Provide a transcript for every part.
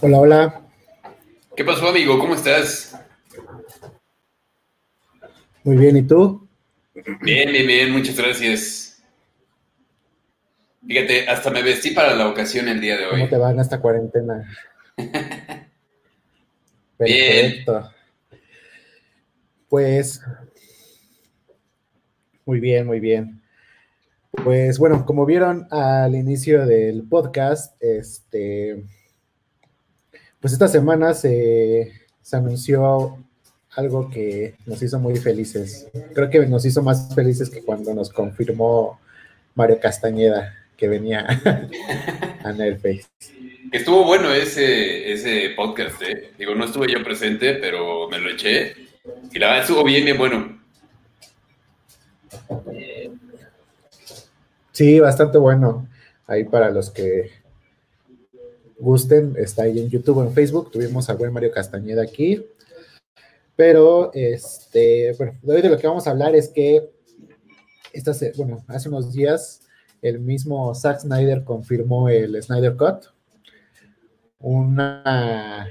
Hola, hola. ¿Qué pasó, amigo? ¿Cómo estás? Muy bien, ¿y tú? Bien, bien, bien, muchas gracias. Fíjate, hasta me vestí para la ocasión el día de hoy. ¿Cómo te va en esta cuarentena? Perfecto. Pues, muy bien, muy bien. Pues bueno, como vieron al inicio del podcast, este, pues esta semana se, se anunció algo que nos hizo muy felices. Creo que nos hizo más felices que cuando nos confirmó Mario Castañeda que venía a Nerface. Estuvo bueno ese, ese podcast, ¿eh? Digo, no estuve yo presente, pero me lo eché. Y la verdad estuvo bien, bien bueno. Sí, bastante bueno. Ahí para los que gusten, está ahí en YouTube o en Facebook. Tuvimos a buen Mario Castañeda aquí. Pero, este, bueno, hoy de lo que vamos a hablar es que, esta, bueno, hace unos días el mismo Zack Snyder confirmó el Snyder Cut. Una,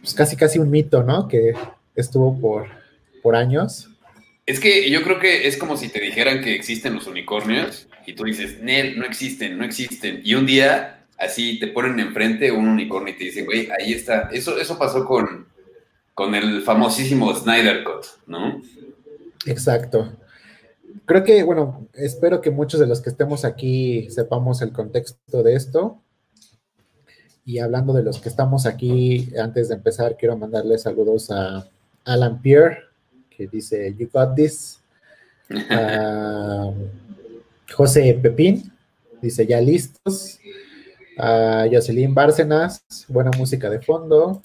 pues casi casi un mito, ¿no? Que estuvo por, por años. Es que yo creo que es como si te dijeran que existen los unicornios y tú dices, Nel, no existen, no existen. Y un día así te ponen enfrente un unicornio y te dicen, güey, ahí está. Eso, eso pasó con, con el famosísimo Snyder Cut, ¿no? Exacto. Creo que, bueno, espero que muchos de los que estemos aquí sepamos el contexto de esto. Y hablando de los que estamos aquí, antes de empezar, quiero mandarle saludos a Alan Pierre, que dice, You got this. A José Pepín, dice, ya listos. A Jocelyn Bárcenas, buena música de fondo.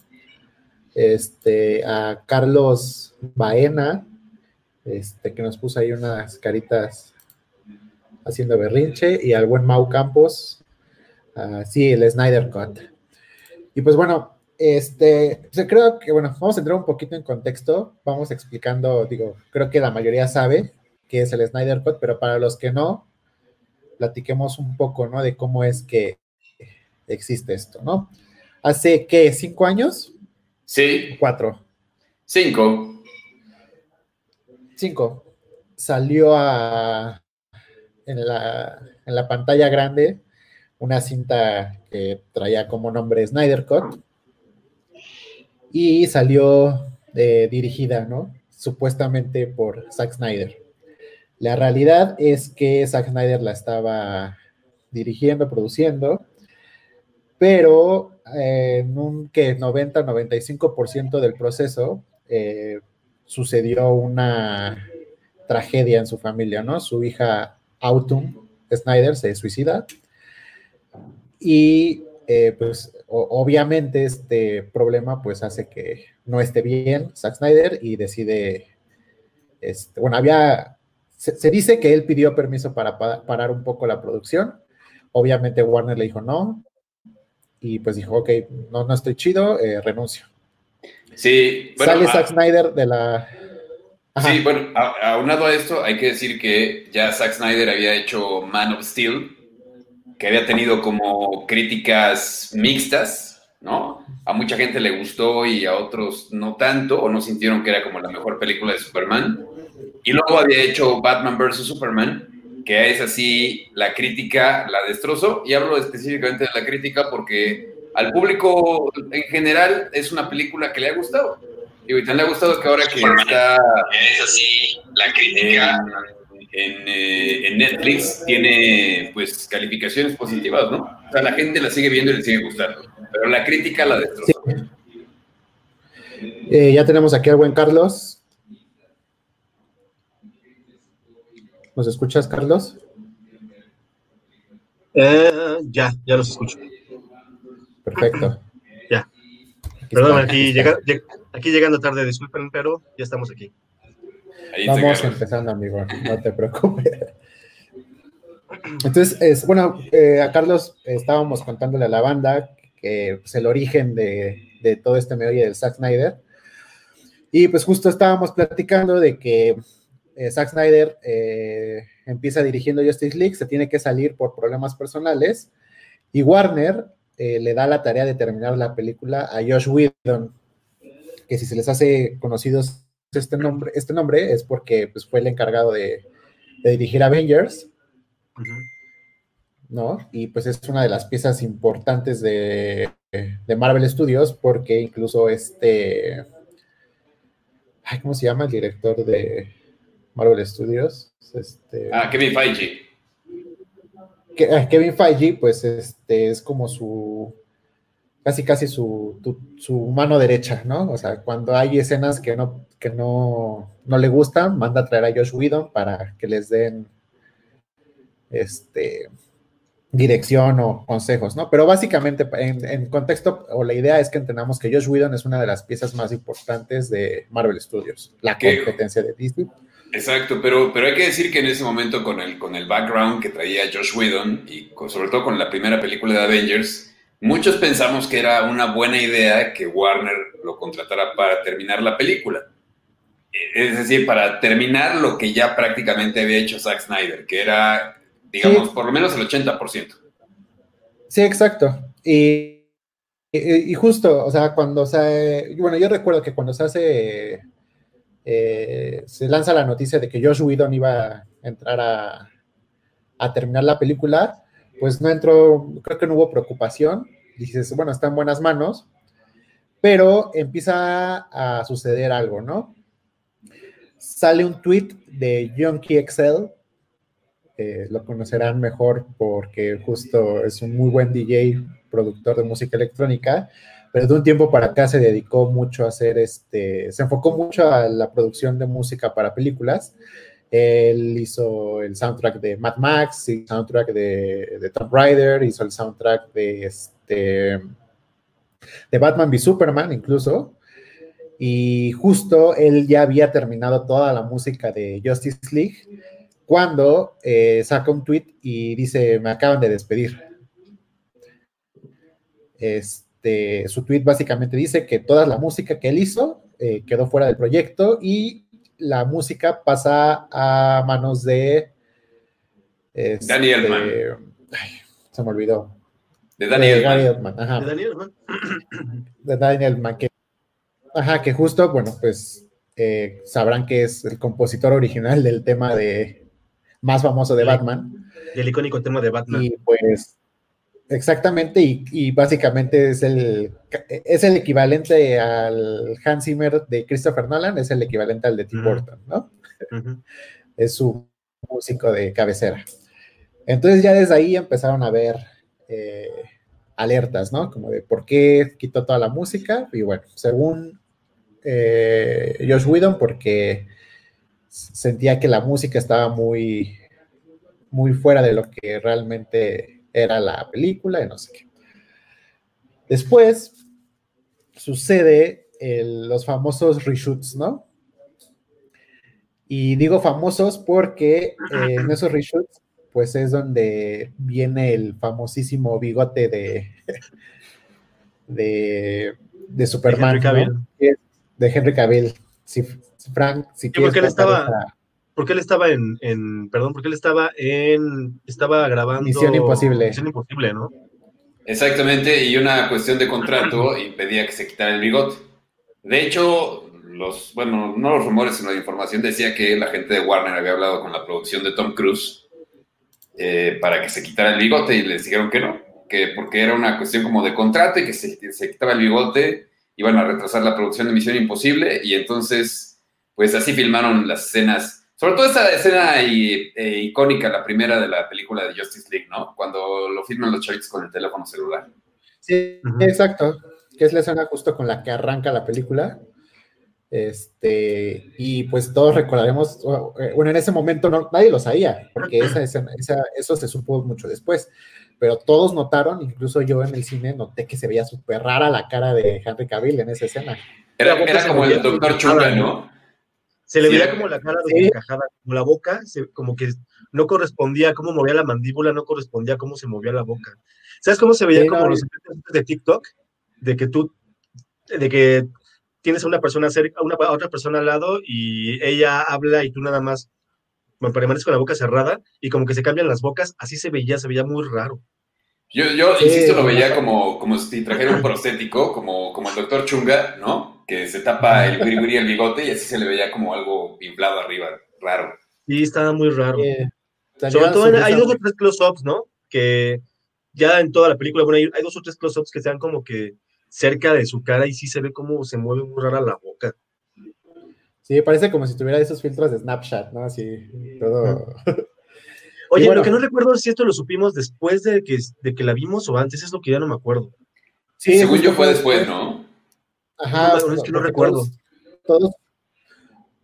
Este, a Carlos Baena, este, que nos puso ahí unas caritas haciendo berrinche, y al buen Mau Campos, sí, el Snyder Cut. Y pues bueno, este, creo que, bueno, vamos a entrar un poquito en contexto, vamos explicando, digo, creo que la mayoría sabe qué es el Snyder Cut, pero para los que no, platiquemos un poco, ¿no? De cómo es que existe esto, ¿no? Hace, ¿qué? ¿Cinco años? Sí. Cuatro. Cinco. Cinco. Salió a, en, la, en la pantalla grande una cinta que traía como nombre Snyder Cut y salió eh, dirigida, ¿no? Supuestamente por Zack Snyder. La realidad es que Zack Snyder la estaba dirigiendo, produciendo, pero eh, en un que 90-95% del proceso eh, sucedió una tragedia en su familia, ¿no? Su hija Autumn Snyder se suicida y eh, pues obviamente este problema pues hace que no esté bien Zack Snyder y decide, este, bueno, había, se, dice que él pidió permiso para pa parar un poco la producción, obviamente Warner le dijo no, y pues dijo, ok, no, no estoy chido, eh, renuncio. Sí, bueno, Sale Zack Snyder de la... Ajá. Sí, bueno, aunado a esto, hay que decir que ya Zack Snyder había hecho Man of Steel, que había tenido como críticas mixtas, ¿no? A mucha gente le gustó y a otros no tanto, o no sintieron que era como la mejor película de Superman. Y luego había hecho Batman vs. Superman, que es así, la crítica la destrozó, y hablo específicamente de la crítica porque al público en general es una película que le ha gustado. Y ahorita le ha gustado que ahora que está... Es así, la crítica... En, eh, en, Netflix tiene pues calificaciones positivas, ¿no? O sea, la gente la sigue viendo y le sigue gustando, pero la crítica la destrozó. Sí. Eh, ya tenemos aquí al buen Carlos. ¿Nos escuchas, Carlos? Eh, ya, ya los escucho. Perfecto. Ya. Aquí Perdón, aquí, llega, aquí, llegando tarde, disculpen, pero ya estamos aquí. Ahí Vamos empezando, amigo, no te preocupes. Entonces, es, bueno, eh, a Carlos estábamos contándole a la banda que pues, el origen de, de todo este meollo del Zack Snyder. Y pues justo estábamos platicando de que eh, Zack Snyder eh, empieza dirigiendo Justice League, se tiene que salir por problemas personales y Warner eh, le da la tarea de terminar la película a Josh Whedon, que si se les hace conocidos este nombre, este nombre es porque pues, fue el encargado de, dirigir Avengers, ¿no? Y pues es una de las piezas importantes de, de Marvel Studios porque incluso este, ¿cómo se llama el director de Marvel Studios? Este, ah, Kevin Feige. Eh, Kevin Feige, pues este es como su casi casi su, su, mano derecha, ¿no? O sea, cuando hay escenas que no, que no, no le gustan, manda a traer a Josh Whedon para que les den este dirección o consejos, ¿no? Pero básicamente en, contexto o la idea es que entendamos que Josh Whedon es una de las piezas más importantes de Marvel Studios, la competencia de Disney. Exacto, pero, pero hay que decir que en ese momento con el, con el background que traía Josh Whedon y sobre todo con la primera película de Avengers, Muchos pensamos que era una buena idea que Warner lo contratara para terminar la película. Es decir, para terminar lo que ya prácticamente había hecho Zack Snyder, que era, digamos, por lo menos el 80%. Sí, exacto. Y, y, justo, o sea, cuando se... Bueno, yo recuerdo que cuando se hace... Eh, se lanza la noticia de que Josh Whedon iba a entrar a, a terminar la película, pues no entró, creo que no hubo preocupación. Dices, bueno, está en buenas manos, pero empieza a suceder algo, ¿no? Sale un tweet de Yonky Excel, lo conocerán mejor porque justo es un muy buen DJ, productor de música electrónica, pero de un tiempo para acá se dedicó mucho a hacer este, se enfocó mucho a la producción de música para películas él hizo el soundtrack de Mad Max, el soundtrack de, de Tomb Raider, hizo el soundtrack de, este, de Batman v Superman incluso. Y justo él ya había terminado toda la música de Justice League cuando eh, saca un tweet y dice, me acaban de despedir. Este, su tweet básicamente dice que toda la música que él hizo eh, quedó fuera del proyecto y la música pasa a manos de este, Daniel se me olvidó. De Daniel, Mann. De Daniel Mann. De Daniel Mann. Que, ajá, que justo, bueno, pues eh, sabrán que es el compositor original del tema de más famoso de Batman. El icónico tema de Batman. Y pues Exactamente, y, básicamente es el, es el equivalente al Hans Zimmer de Christopher Nolan, es el equivalente al de Tim Burton, ¿no? Es su músico de cabecera. Entonces ya desde ahí empezaron a ver eh, alertas, ¿no? Como de por qué quitó toda la música, y bueno, según eh, Josh Whedon, porque sentía que la música estaba muy, muy fuera de lo que realmente era la película y no sé qué. Después sucede los famosos reshoots, ¿no? Y digo famosos porque eh, en esos reshoots, pues es donde viene el famosísimo bigote de, de, de Superman, de Henry Cavill. De Henry Cavill. Si, Frank, si quieres porque él estaba, porque él estaba en, en, perdón, porque él estaba en, estaba grabando Misión Imposible. Misión Imposible, ¿no? Exactamente, y una cuestión de contrato impedía que se quitara el bigote. De hecho, los, bueno, no los rumores, sino la información decía que la gente de Warner había hablado con la producción de Tom Cruise eh, para que se quitara el bigote y les dijeron que no, que porque era una cuestión como de contrato y que se, se quitaba el bigote, iban a retrasar la producción de Misión Imposible y entonces, pues así filmaron las escenas sobre todo esa escena eh, icónica, la primera de la película de Justice League, ¿no? Cuando lo filman los chavitos con el teléfono celular. Sí, exacto. Que es la escena justo con la que arranca la película. Este, y pues todos recordaremos, eh, bueno, en ese momento no, nadie lo sabía, porque esa, esa, eso se supo mucho después, pero todos notaron, incluso yo en el cine noté que se veía súper rara la cara de Henry Cavill en esa escena. Era, era como el doctor Chunga, ¿no? Se le veía como la cara desencajada, como la boca, como que no correspondía, cómo movía la mandíbula, no correspondía a cómo se movía la boca. ¿Sabes cómo se veía como los de TikTok? De que tú, de que tienes a una persona cerca, a una otra persona al lado y ella habla y tú nada más permaneces con la boca cerrada y como que se cambian las bocas, así se veía, se veía muy raro. Yo, yo insisto, lo veía como, como si trajera un prostético, como, como el doctor Chunga, ¿no? Que se tapa el y el bigote y así se le veía como algo inflado arriba, raro. Sí, estaba muy raro. Sobre todo hay dos o tres close-ups, ¿no? Que ya en toda la película, bueno, hay, dos o tres close-ups que sean como que cerca de su cara y sí se ve como se mueve muy rara la boca. Sí, parece como si tuviera esos filtros de Snapchat, ¿no? Así, todo. Oye, lo que no recuerdo es si esto lo supimos después de que, de que la vimos o antes, es lo que ya no me acuerdo. Sí, según yo fue después, ¿no? Ajá. es que no recuerdo. Todos,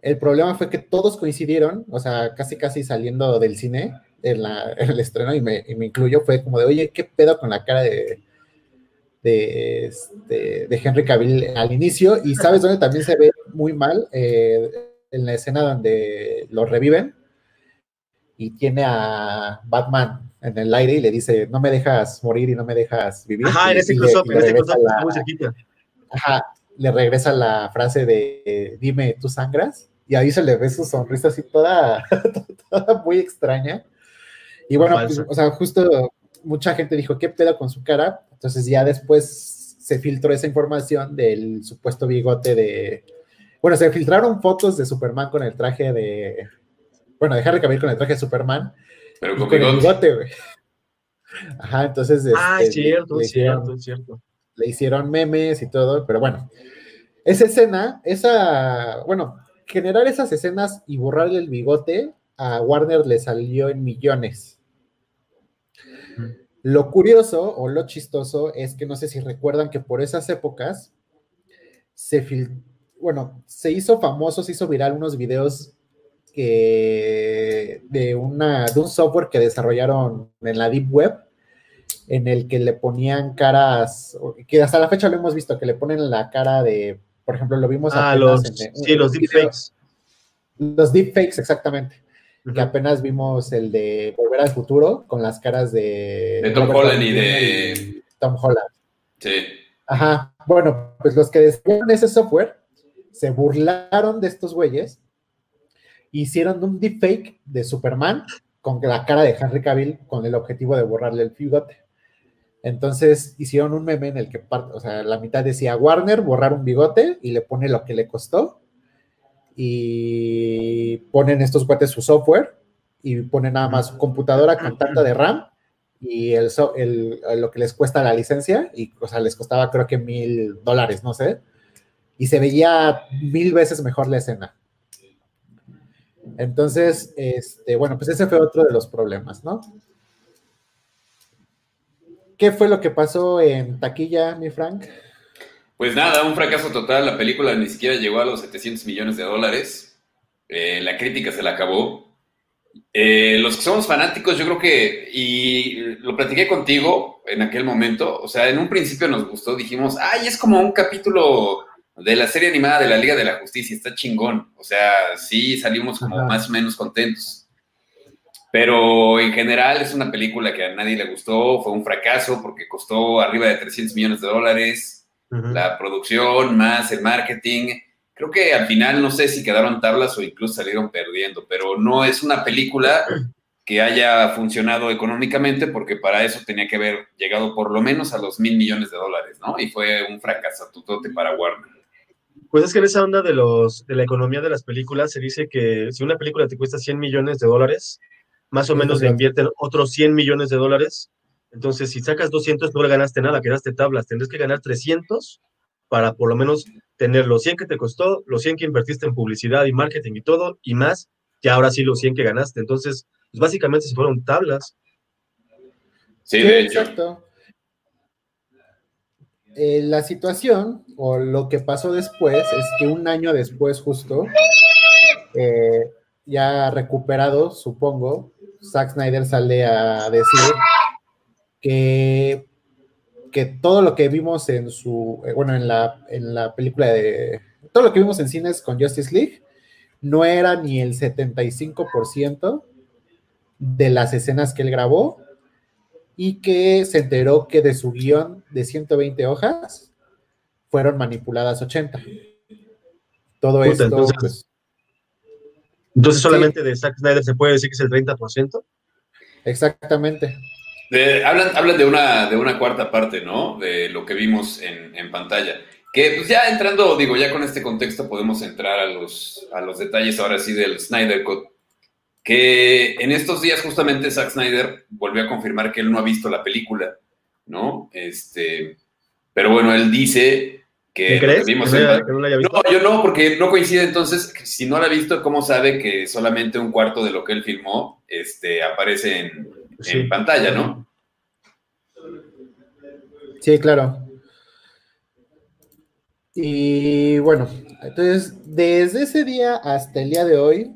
el problema fue que todos coincidieron, o sea, casi casi saliendo del cine en, el estreno, y me, y me incluyo, fue como de, oye, ¿qué pedo con la cara de, de, este, de Henry Cavill al inicio? Y sabes dónde también se ve muy mal, eh, en la escena donde lo reviven y tiene a Batman en el aire y le dice, no me dejas morir y no me dejas vivir. Ajá, en ese close-up, en ese close muy cerquita. Ajá, le regresa la frase de, dime, ¿tú sangras? Y ahí se le ve su sonrisa así toda, toda muy extraña. Y bueno, pues, o sea, justo mucha gente dijo, ¿qué pedo con su cara? Entonces ya después se filtró esa información del supuesto bigote de... Bueno, se filtraron fotos de Superman con el traje de, bueno, de Harry Cavill con el traje de Superman. Pero con, el bigote, güey. Ajá, entonces. Ah, es este, cierto, es cierto, es cierto. Le hicieron memes y todo, pero bueno. Esa escena, esa. Bueno, generar esas escenas y borrarle el bigote a Warner le salió en millones. Lo curioso o lo chistoso es que no sé si recuerdan que por esas épocas se bueno, se hizo famoso, se hizo viral unos videos de, una, de un software que desarrollaron en la Deep Web, en el que le ponían caras, que hasta la fecha lo hemos visto, que le ponen la cara de, por ejemplo, lo vimos ah, los, en, sí, los deepfakes. Los deepfakes, exactamente. Que apenas vimos el de Volver al Futuro con las caras de... De Tom Holland y de... Tom Holland. Sí. Ajá. Bueno, pues los que desarrollaron ese software se burlaron de estos güeyes hicieron un deepfake de Superman con la cara de Henry Cavill con el objetivo de borrarle el bigote. Entonces hicieron un meme en el que o sea, la mitad decía Warner borrar un bigote y le pone lo que le costó y ponen estos cuates su software y ponen nada más su computadora con tanta de RAM y el, lo que les cuesta la licencia y o sea, les costaba creo que mil dólares, no sé, y se veía mil veces mejor la escena. Entonces, este, bueno, pues ese fue otro de los problemas, ¿no? ¿Qué fue lo que pasó en taquilla, mi Frank? Pues nada, un fracaso total. La película ni siquiera llegó a los 700 millones de dólares. Eh, la crítica se la acabó. Eh, los que somos fanáticos, yo creo que, y lo platiqué contigo en aquel momento, o sea, en un principio nos gustó, dijimos, ay, es como un capítulo de la serie animada de la Liga de la Justicia, está chingón. O sea, sí salimos como más o menos contentos. Pero en general es una película que a nadie le gustó, fue un fracaso porque costó arriba de 300 millones de dólares. La producción más el marketing. Creo que al final no sé si quedaron tablas o incluso salieron perdiendo, pero no es una película que haya funcionado económicamente porque para eso tenía que haber llegado por lo menos a los mil millones de dólares, ¿no? Y fue un fracaso tutote para Warner. Pues es que en esa onda de, los, de la economía de las películas se dice que si una película te cuesta 100 millones de dólares, más o menos le invierten otros 100 millones de dólares. Entonces, si sacas 200, no le ganaste nada, quedaste tablas. Tendrás que ganar 300 para por lo menos tener los 100 que te costó, los 100 que invertiste en publicidad y marketing y todo, y más, y ahora sí los 100 que ganaste. Entonces, pues básicamente se fueron tablas. Sí, de hecho. Exacto. Eh, la situación o lo que pasó después es que un año después justo, eh, ya recuperado, supongo, Zack Snyder sale a decir que, que todo lo que vimos en su, eh, bueno, en la, en la película de, todo lo que vimos en cines con Justice League no era ni el 75% de las escenas que él grabó y que se enteró que de su guion de 120 hojas fueron manipuladas 80. Todo esto. Entonces, pues, entonces solamente de Zack Snyder se puede decir que es el 30%. Exactamente. hablan, hablan de, una, de una cuarta parte, ¿no? De lo que vimos en, en pantalla. Que pues ya entrando, digo, ya con este contexto podemos entrar a los, a los detalles ahora sí del Snyder Cut. Que en estos días justamente Zack Snyder volvió a confirmar que él no ha visto la película, ¿no? Este, pero bueno, él dice que, crees? vimos ¿Que en- no haya- que no la haya visto? no, yo no, porque no coincide. Entonces, si no la ha visto, ¿cómo sabe que solamente un cuarto de lo que él filmó este, aparece en, Sí. en pantalla, no? Sí, claro. Y bueno, entonces, desde ese día hasta el día de hoy,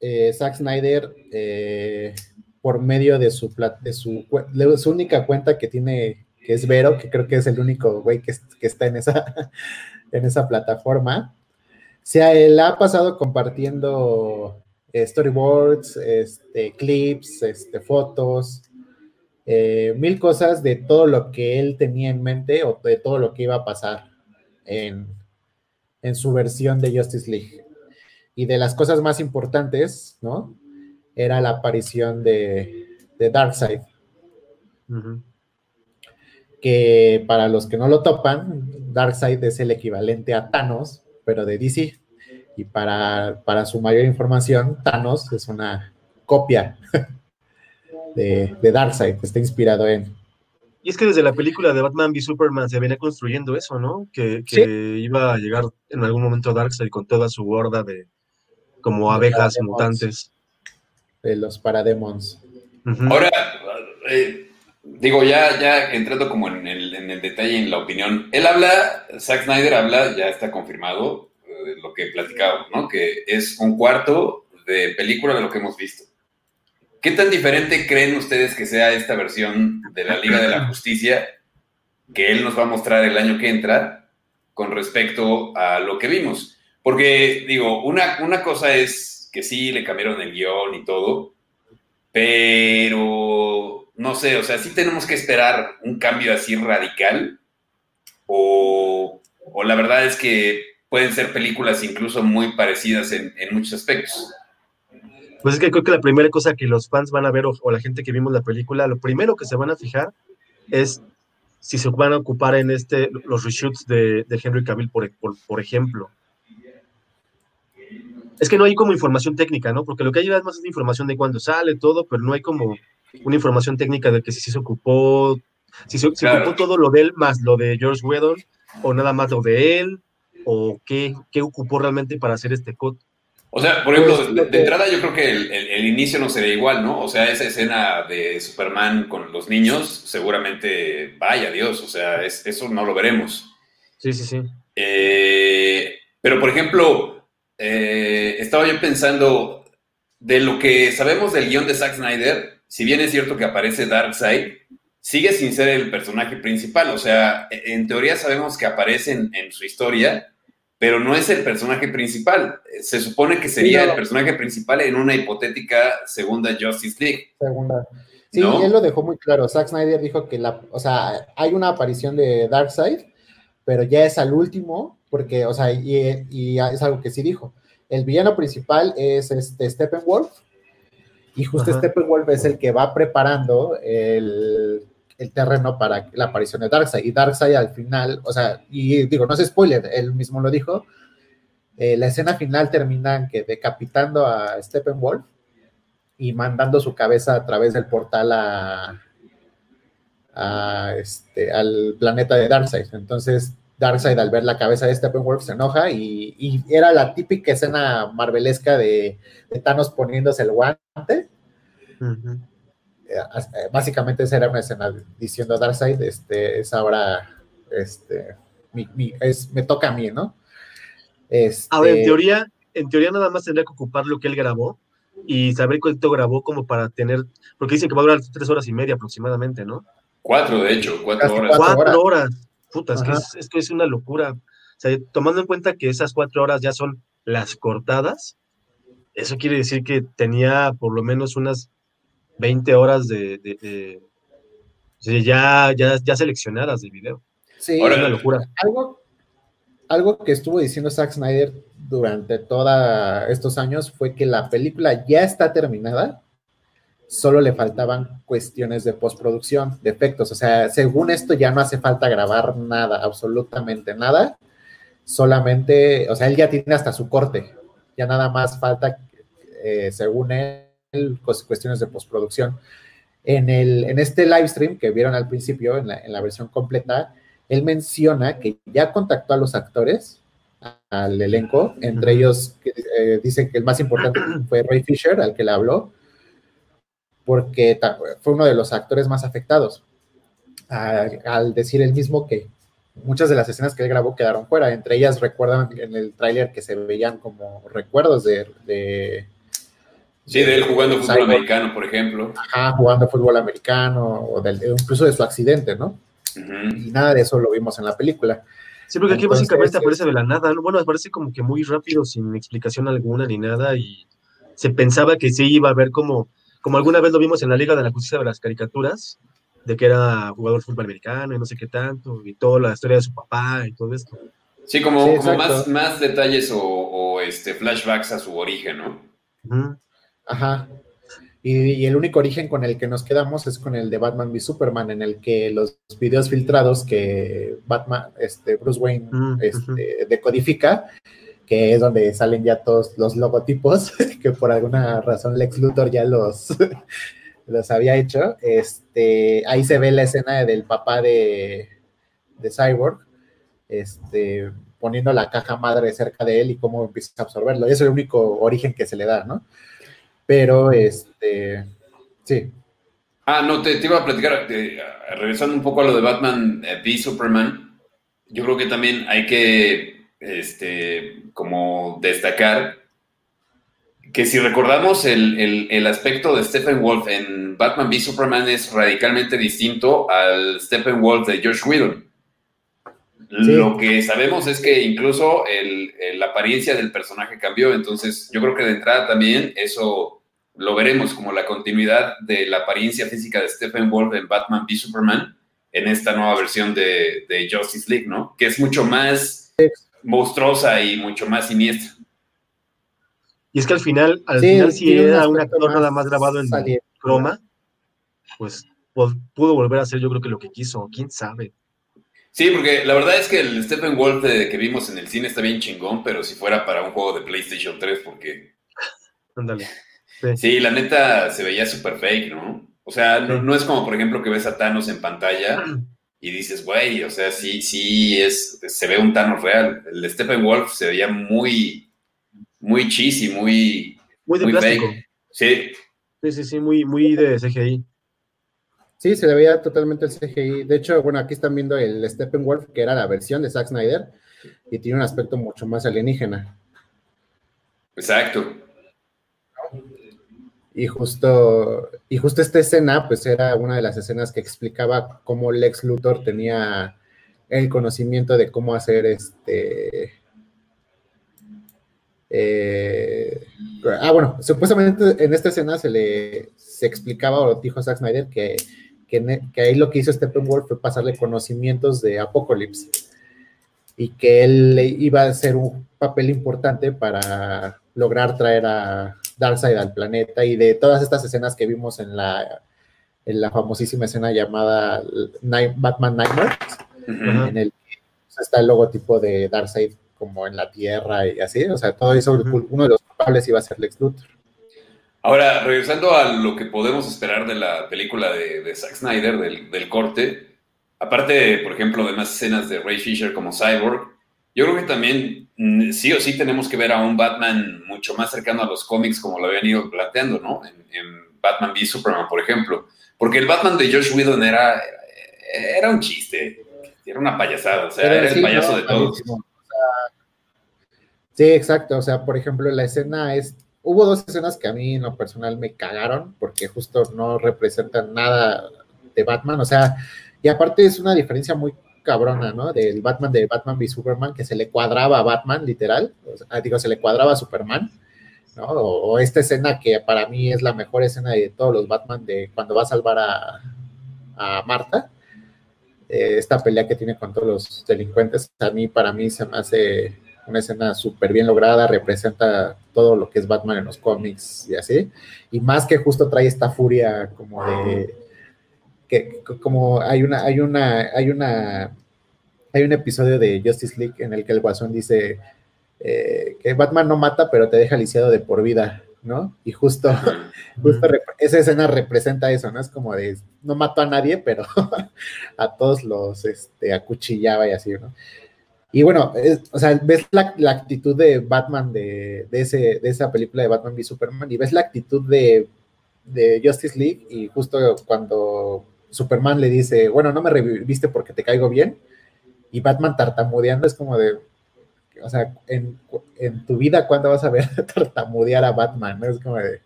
eh, Zack Snyder, eh, por medio de su, de, su, de su única cuenta que tiene, que es Vero, que creo que es el único güey que, es- que está en esa, en esa plataforma, se ha, él ha pasado compartiendo eh, storyboards, este, clips, este, fotos, eh, mil cosas de todo lo que él tenía en mente o de todo lo que iba a pasar en, en su versión de Justice League. Y de las cosas más importantes, ¿no? Era la aparición de, de Darkseid. Que para los que no lo topan, Darkseid es el equivalente a Thanos, pero de DC. Y para, para su mayor información, Thanos es una copia de, de Darkseid, que está inspirado en, Y es que desde la película de Batman v Superman se venía construyendo eso, ¿no? Que, que iba a llegar en algún momento Darkseid con toda su horda de como De abejas parademons. mutantes. de los Parademons. Ahora, eh, digo, ya, ya entrando como en el, en el detalle, en la opinión, él habla, Zack Snyder habla, ya está confirmado, eh, lo que platicaba, ¿no? Que es un cuarto de película de lo que hemos visto. ¿Qué tan diferente creen ustedes que sea esta versión de la Liga de la Justicia que él nos va a mostrar el año que entra con respecto a lo que vimos? Porque, digo, una, una cosa es que sí le cambiaron el guion y todo, pero no sé, o sea, sí tenemos que esperar un cambio así radical o, o la verdad es que pueden ser películas incluso muy parecidas en, muchos aspectos. Pues es que creo que la primera cosa que los fans van a ver o, la gente que vimos la película, lo primero que se van a fijar es si se van a ocupar en este los reshoots de, de Henry Cavill, por, por, por ejemplo. Es que no hay como información técnica, ¿no? Porque lo que hay además es información de cuándo sale, todo, pero no hay como una información técnica de que si se ocupó, si se, ocupó todo lo de él más lo de George Whedon, o nada más lo de él, o qué, qué ocupó realmente para hacer este cut. O sea, por ejemplo, Pues, de, que- entrada yo creo que el, el- el inicio no sería igual, ¿no? O sea, esa escena de Superman con los niños, seguramente, vaya Dios, o sea, es- eso no lo veremos. Sí, sí, sí. Eh, pero, por ejemplo, eh, estaba yo pensando de lo que sabemos del guion de Zack Snyder, si bien es cierto que aparece Darkseid, sigue sin ser el personaje principal. O sea, e- en teoría sabemos que aparece en, en su historia, pero no es el personaje principal. Eh, Se supone que sería Sí, no. el personaje principal en una hipotética segunda Justice League. Segunda. Sí, ¿No? él lo dejó muy claro. Zack Snyder dijo que la, o sea, hay una aparición de Darkseid, pero ya es al último, porque, o sea, y, y es algo que sí dijo. El villano principal es este Steppenwolf, y justo Ajá. Steppenwolf es el que va preparando el, el terreno para la aparición de Darkseid. Y Darkseid al final, o sea, y digo, no es spoiler, él mismo lo dijo. eh, la escena final termina que decapitando a Steppenwolf y mandando su cabeza a través del portal a, a este, al planeta de Darkseid. Entonces, Darkseid al ver la cabeza de Steppenwolf se enoja y, y era la típica escena marvelesca de, de Thanos poniéndose el guante. Eh, eh, Básicamente esa era una escena diciendo Darkseid, este, es ahora, este, mi- mi- es, me toca a mí, ¿no? Este, Ahora, en teoría, en teoría nada más tendría que ocupar lo que él grabó y saber cuánto grabó como para tener, porque dicen que va a durar tres horas y media aproximadamente, ¿no? Cuatro, de hecho, cuatro Casi horas. Cuatro Cuatro horas. Puta, es que es, es que es una locura. O sea, tomando en cuenta que esas cuatro horas ya son las cortadas, eso quiere decir que tenía por lo menos unas 20 horas de, de- de- ya, ya, ya seleccionadas del video. sí, Ahora- Es una locura. algo, algo que estuvo diciendo Zack Snyder durante todos estos años fue que la película ya está terminada, solo le faltaban cuestiones de postproducción, de efectos. O sea, según esto ya no hace falta grabar nada, absolutamente nada. Solamente, o sea, él ya tiene hasta su corte. Ya nada más falta, eh, según él, cuestiones de postproducción. En, el, en este live stream que vieron al principio, en la, en la versión completa, él menciona que ya contactó a los actores, al elenco, entre ellos eh, dice que el más importante fue Ray Fisher, al que le habló, porque fue uno de los actores más afectados, al decir él mismo que muchas de las escenas que él grabó quedaron fuera, entre ellas recuerdan en el tráiler que se veían como recuerdos de... sí, de él jugando fútbol americano, por ejemplo. Ajá, jugando fútbol americano, o del, incluso de su accidente, ¿no? Y nada de eso lo vimos en la película. Sí, porque aquí básicamente aparece de la nada, bueno, aparece como que muy rápido, sin explicación alguna ni nada, y se pensaba que sí iba a haber como como alguna vez lo vimos en la Liga de la Justicia de las Caricaturas, de que era jugador fútbol americano y no sé qué tanto, y toda la historia de su papá y todo esto. Sí, como, más, más, detalles o, este, flashbacks a su origen, ¿no? Ajá. Y, el único origen con el que nos quedamos es con el de Batman v Superman, en el que los videos filtrados que Batman, este, Bruce Wayne este, decodifica, que es donde salen ya todos los logotipos, que por alguna razón Lex Luthor ya los, los había hecho. Este, ahí se ve la escena del papá de, de Cyborg, este, poniendo la caja madre cerca de él y cómo empieza a absorberlo. Y es el único origen que se le da, ¿no? Pero, este, sí. Ah, no, te, iba a platicar, regresando un poco a lo de Batman eh, v Superman, yo creo que también hay que este, como destacar que si recordamos el, aspecto de Stephen Wolf en Batman v Superman es radicalmente distinto al Stephen Wolf de George Whedon. Lo que sabemos es que incluso la apariencia del personaje cambió, entonces yo creo que de entrada también eso lo veremos como la continuidad de la apariencia física de Stephen Wolf en Batman v Superman en esta nueva versión de, de Justice League, ¿no? Que es mucho más monstruosa y mucho más siniestra. Y es que al final, al final si era un actor nada más grabado en croma, pues pudo volver a hacer yo creo que lo que quiso, quién sabe. Sí, porque la verdad es que el Stephen Wolf que vimos en el cine está bien chingón, pero si fuera para un juego de PlayStation 3, porque... Ándale. Sí. la neta se veía súper fake, ¿no? O sea, no, no, es como, por ejemplo, que ves a Thanos en pantalla y dices, güey, o sea, sí, sí, es, se ve un Thanos real. El Stephen Wolf se veía muy, muy cheesy, muy... Muy de plástico. Sí. Sí, sí, sí, muy, muy de CGI. Sí, se le veía totalmente el CGI. De hecho, bueno, aquí están viendo el Steppenwolf, que era la versión de Zack Snyder, y tiene un aspecto mucho más alienígena. Exacto. Y justo, y justo esta escena, pues era una de las escenas que explicaba cómo Lex Luthor tenía el conocimiento de cómo hacer este. Eh, ah, bueno, supuestamente en esta escena se le se explicaba o dijo Zack Snyder que, que, que ahí lo que hizo Steppenwolf fue pasarle conocimientos de Apocalypse y que él iba a hacer un papel importante para lograr traer a, Darkseid al planeta y de todas estas escenas que vimos en la, en la famosísima escena llamada Batman Nightmares, en el que está el logotipo de Darkseid como en la Tierra y así, o sea, todo eso, uno de los culpables iba a ser Lex Luthor. Ahora, regresando a lo que podemos esperar de la película de, de Zack Snyder, del, del corte, aparte, por ejemplo, de más escenas de Ray Fisher como Cyborg, yo creo que también mm, sí o sí tenemos que ver a un Batman mucho más cercano a los cómics como lo habían ido planteando, ¿no? En, Batman v Superman, por ejemplo. Porque el Batman de Josh Whedon era, era un chiste, era una payasada, o sea, era el payaso de todos. sí, exacto, o sea, por ejemplo, la escena es... Hubo dos escenas que a mí en lo personal me cagaron porque justo no representan nada de Batman, o sea, y aparte es una diferencia muy cabrona, ¿no? Del Batman de Batman v Superman, que se le cuadraba a Batman, literal, digo, se le cuadraba a Superman, ¿no? O, esta escena que para mí es la mejor escena de todos los Batman de cuando va a salvar a, a Marta, eh, esta pelea que tiene con todos los delincuentes, a mí, para mí se me hace una escena súper bien lograda, representa todo lo que es Batman en los cómics y así, y más que justo trae esta furia como de, que como hay una, hay una, hay una, hay un episodio de Justice League en el que el Guasón dice eh, que Batman no mata, pero te deja lisiado de por vida, ¿no? Y justo, justo esa escena representa eso, ¿no? Es como de, no mató a nadie, pero a todos los este, acuchillaba y así, ¿no? Y bueno, o sea, ves la, actitud de Batman de, ese, de esa película de Batman v Superman y ves la actitud de, de Justice League y justo cuando Superman le dice, bueno, no me reviviste porque te caigo bien, y Batman tartamudeando es como de, o sea, en, tu vida, ¿cuándo vas a ver tartamudear a Batman? Es como de...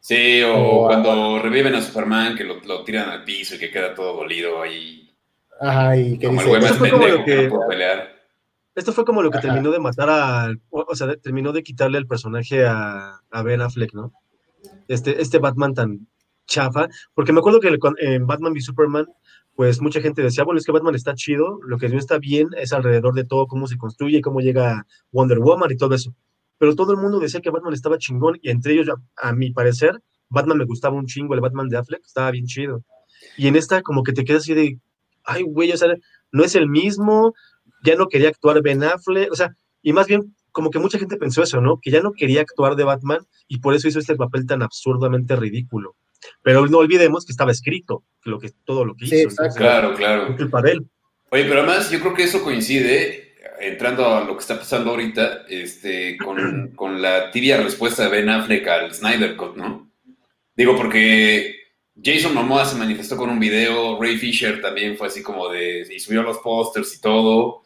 Sí, o, cuando reviven a Superman, que lo, tiran al piso y que queda todo dolido ahí. Ay, que como el güey más pendejo que, pelear. Esto fue como lo que terminó de matar a, o, sea, terminó de quitarle el personaje a, a Ben Affleck, ¿no? Este, este Batman tan, chafa, porque me acuerdo que en Batman v Superman, pues mucha gente decía, bueno, es que Batman está chido, lo que no está bien es alrededor de todo, cómo se construye, cómo llega Wonder Woman y todo eso. Pero todo el mundo decía que Batman estaba chingón y entre ellos, a, mi parecer, Batman me gustaba un chingo, el Batman de Affleck estaba bien chido. Y en esta como que te quedas así de, ay, güey, o sea, no es el mismo, ya no quería actuar Ben Affleck, o sea, y más bien como que mucha gente pensó eso, ¿no? Que ya no quería actuar de Batman y por eso hizo este papel tan absurdamente ridículo. Pero no olvidemos que estaba escrito, lo que, todo lo que hizo. claro, claro. Él. Oye, pero además yo creo que eso coincide, entrando a lo que está pasando ahorita, este, con, con la tibia respuesta de Ben Affleck al Snyder Cut, ¿no? Digo, porque Jason Momoa se manifestó con un video, Ray Fisher también fue así como de, y subió los pósters y todo.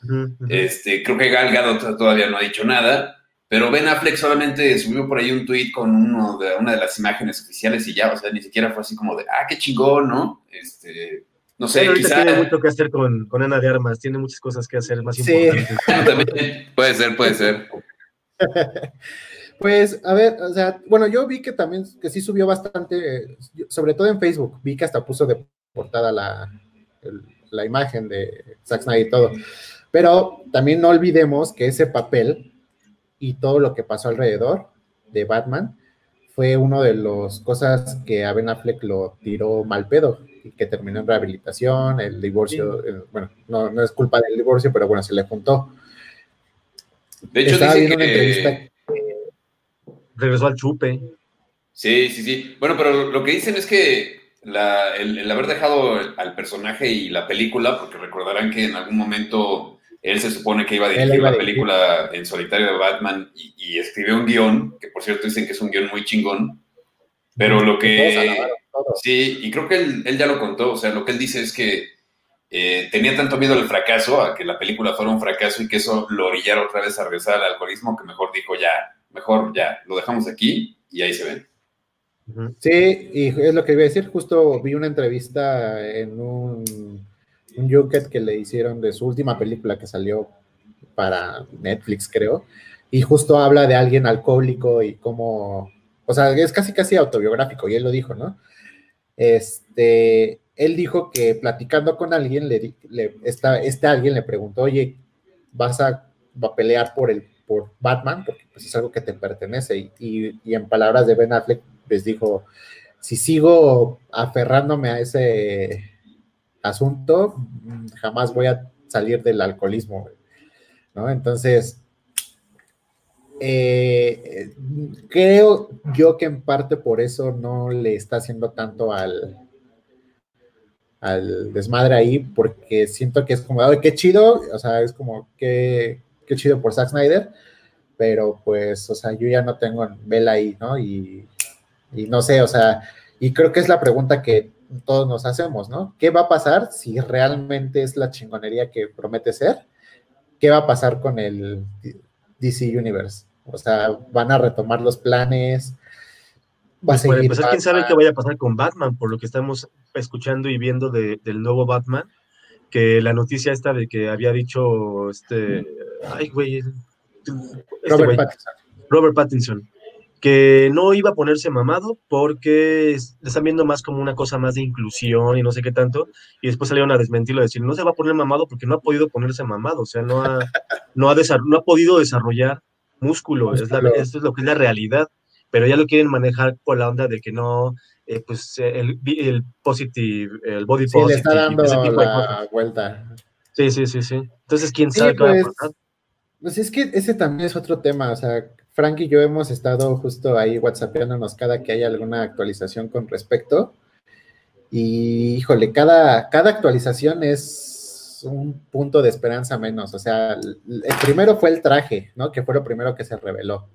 Este, creo que Gal Gadot todavía no ha dicho nada. Pero Ben Affleck solamente subió por ahí un tweet con uno de, una de las imágenes oficiales y ya, o sea, ni siquiera fue así como de, ah, qué chingón, ¿no? Este, no sé, Pero quizá... tiene mucho que hacer con, con, Ana de Armas, tiene muchas cosas que hacer más sí. importantes. También, puede ser, puede ser. Pues, a ver, o sea, bueno, yo vi que también, que sí subió bastante, sobre todo en Facebook, vi que hasta puso de portada la, la imagen de Zack Snyder y todo. Pero también no olvidemos que ese papel y todo lo que pasó alrededor de Batman fue una de las cosas que a Ben Affleck lo tiró mal pedo y que terminó en rehabilitación, el divorcio, eh, bueno, no, es culpa del divorcio, pero bueno, se le juntó. De hecho, dice que... Una entrevista Regresó al chupe. Sí, sí, sí. Bueno, pero lo que dicen es que el haber dejado al personaje y la película, porque recordarán que en algún momento él se supone que iba a dirigir la película en solitario de Batman y, escribió un guion, que por cierto dicen que es un guion muy chingón, pero lo que... Sí, y creo que él, ya lo contó, o sea, lo que él dice es que eh, tenía tanto miedo al fracaso, a que la película fuera un fracaso y que eso lo orillara otra vez a regresar al alcoholismo, que mejor dijo ya, mejor ya, lo dejamos aquí y ahí se ven. Sí, y es lo que iba a decir, justo vi una entrevista en un un Junket que le hicieron de su última película que salió para Netflix, creo, y justo habla de alguien alcohólico y cómo, o sea, es casi casi autobiográfico, y él lo dijo, ¿no? Este, él dijo que platicando con alguien, le, le este alguien le preguntó, oye, ¿vas a, a, pelear por, el, por Batman? Porque pues, es algo que te pertenece, y, y en palabras de Ben Affleck les dijo, si sigo aferrándome a ese asunto, jamás voy a salir del alcoholismo, ¿no? Entonces, eh, creo yo que en parte por eso no le está haciendo tanto al, al desmadre ahí, porque siento que es como, ay, qué chido, o sea, es como, qué, qué chido por Zack Snyder, pero pues, o sea, yo ya no tengo vela ahí, ¿no? Y, y no sé, o sea, y creo que es la pregunta que todos nos hacemos, ¿no? ¿Qué va a pasar si realmente es la chingonería que promete ser? ¿Qué va a pasar con el DC Universe? O sea, van a retomar los planes. Va a pues seguir quién sabe qué vaya a pasar con Batman, por lo que estamos escuchando y viendo del nuevo Batman, que la noticia esta de que había dicho este, ay güey, este Robert Pattinson. Robert Pattinson que no iba a ponerse mamado porque le están viendo más como una cosa más de inclusión y no sé qué tanto, y después salieron a desmentirlo, a decir, no se va a poner mamado porque no ha podido ponerse mamado, o sea, no ha, no ha, no ha podido desarrollar músculo, es la, esto es lo que es la realidad, pero ya lo quieren manejar por la onda de que no, eh, pues el, el positive, el body sí, positive, le está dando la vuelta. Sí, sí, sí, sí. Entonces, ¿quién sabe va a pues? Pues es que ese también es otro tema, o sea, Frank y yo hemos estado justo ahí whatsappeándonos cada que hay alguna actualización con respecto. Y híjole, cada, cada actualización es un punto de esperanza menos. O sea, el, primero fue el traje, ¿no? Que fue lo primero que se reveló.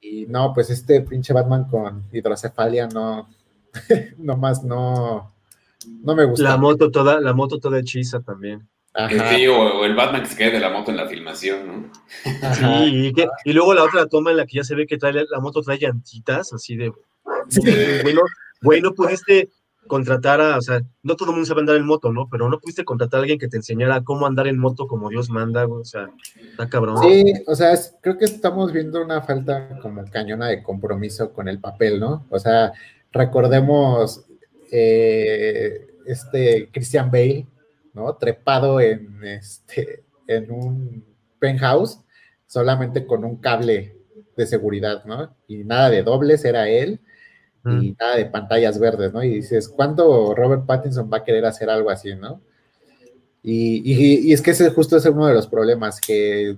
Y no, pues este pinche Batman con hidrocefalia no, más no, no me gusta. La moto toda, la moto toda hechiza también. Sí, o, el Batman que se cae de la moto en la filmación, ¿no? Sí, y, luego la otra toma en la que ya se ve que trae, la moto trae llantitas, así de, bueno, bueno, pudiste contratar a, o sea, no todo el mundo sabe andar en moto, ¿no? Pero no pudiste contratar a alguien que te enseñara cómo andar en moto como Dios manda, o sea, está cabrón. Sí, o sea, creo que estamos viendo una falta como cañona de compromiso con el papel, ¿no? O sea, recordemos eh, este Christian Bale ¿no? Trepado en, este, en un penthouse, solamente con un cable de seguridad, ¿no? Y nada de dobles, era él, y mm. nada de pantallas verdes, ¿no? Y dices, ¿cuándo Robert Pattinson va a querer hacer algo así, ¿no? Y, es que ese justo es uno de los problemas, que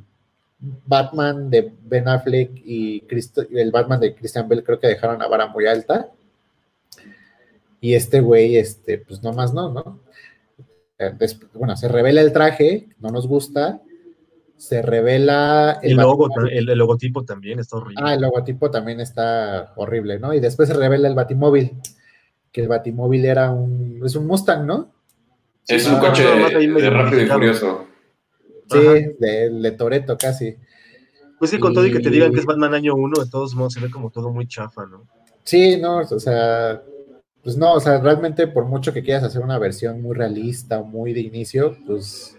Batman de Ben Affleck y el Batman de Christian Bell creo que dejaron la vara muy alta. Y este güey, este, pues nomás no, ¿no? Eh, bueno, se revela el traje, no nos gusta, se revela el, logo, el, logotipo también está horrible. Ah, el logotipo también está horrible, ¿no? Y después se revela el batimóvil, que el batimóvil era un, es un Mustang, ¿no? Es un coche de, rápido y furioso. Sí, de, de Toreto casi. Pues sí, con todo y que te digan que es Batman año uno, de todos modos se ve como todo muy chafa, ¿no? Sí, no, o sea, pues no, o sea, realmente por mucho que quieras hacer una versión muy realista, muy de inicio, pues,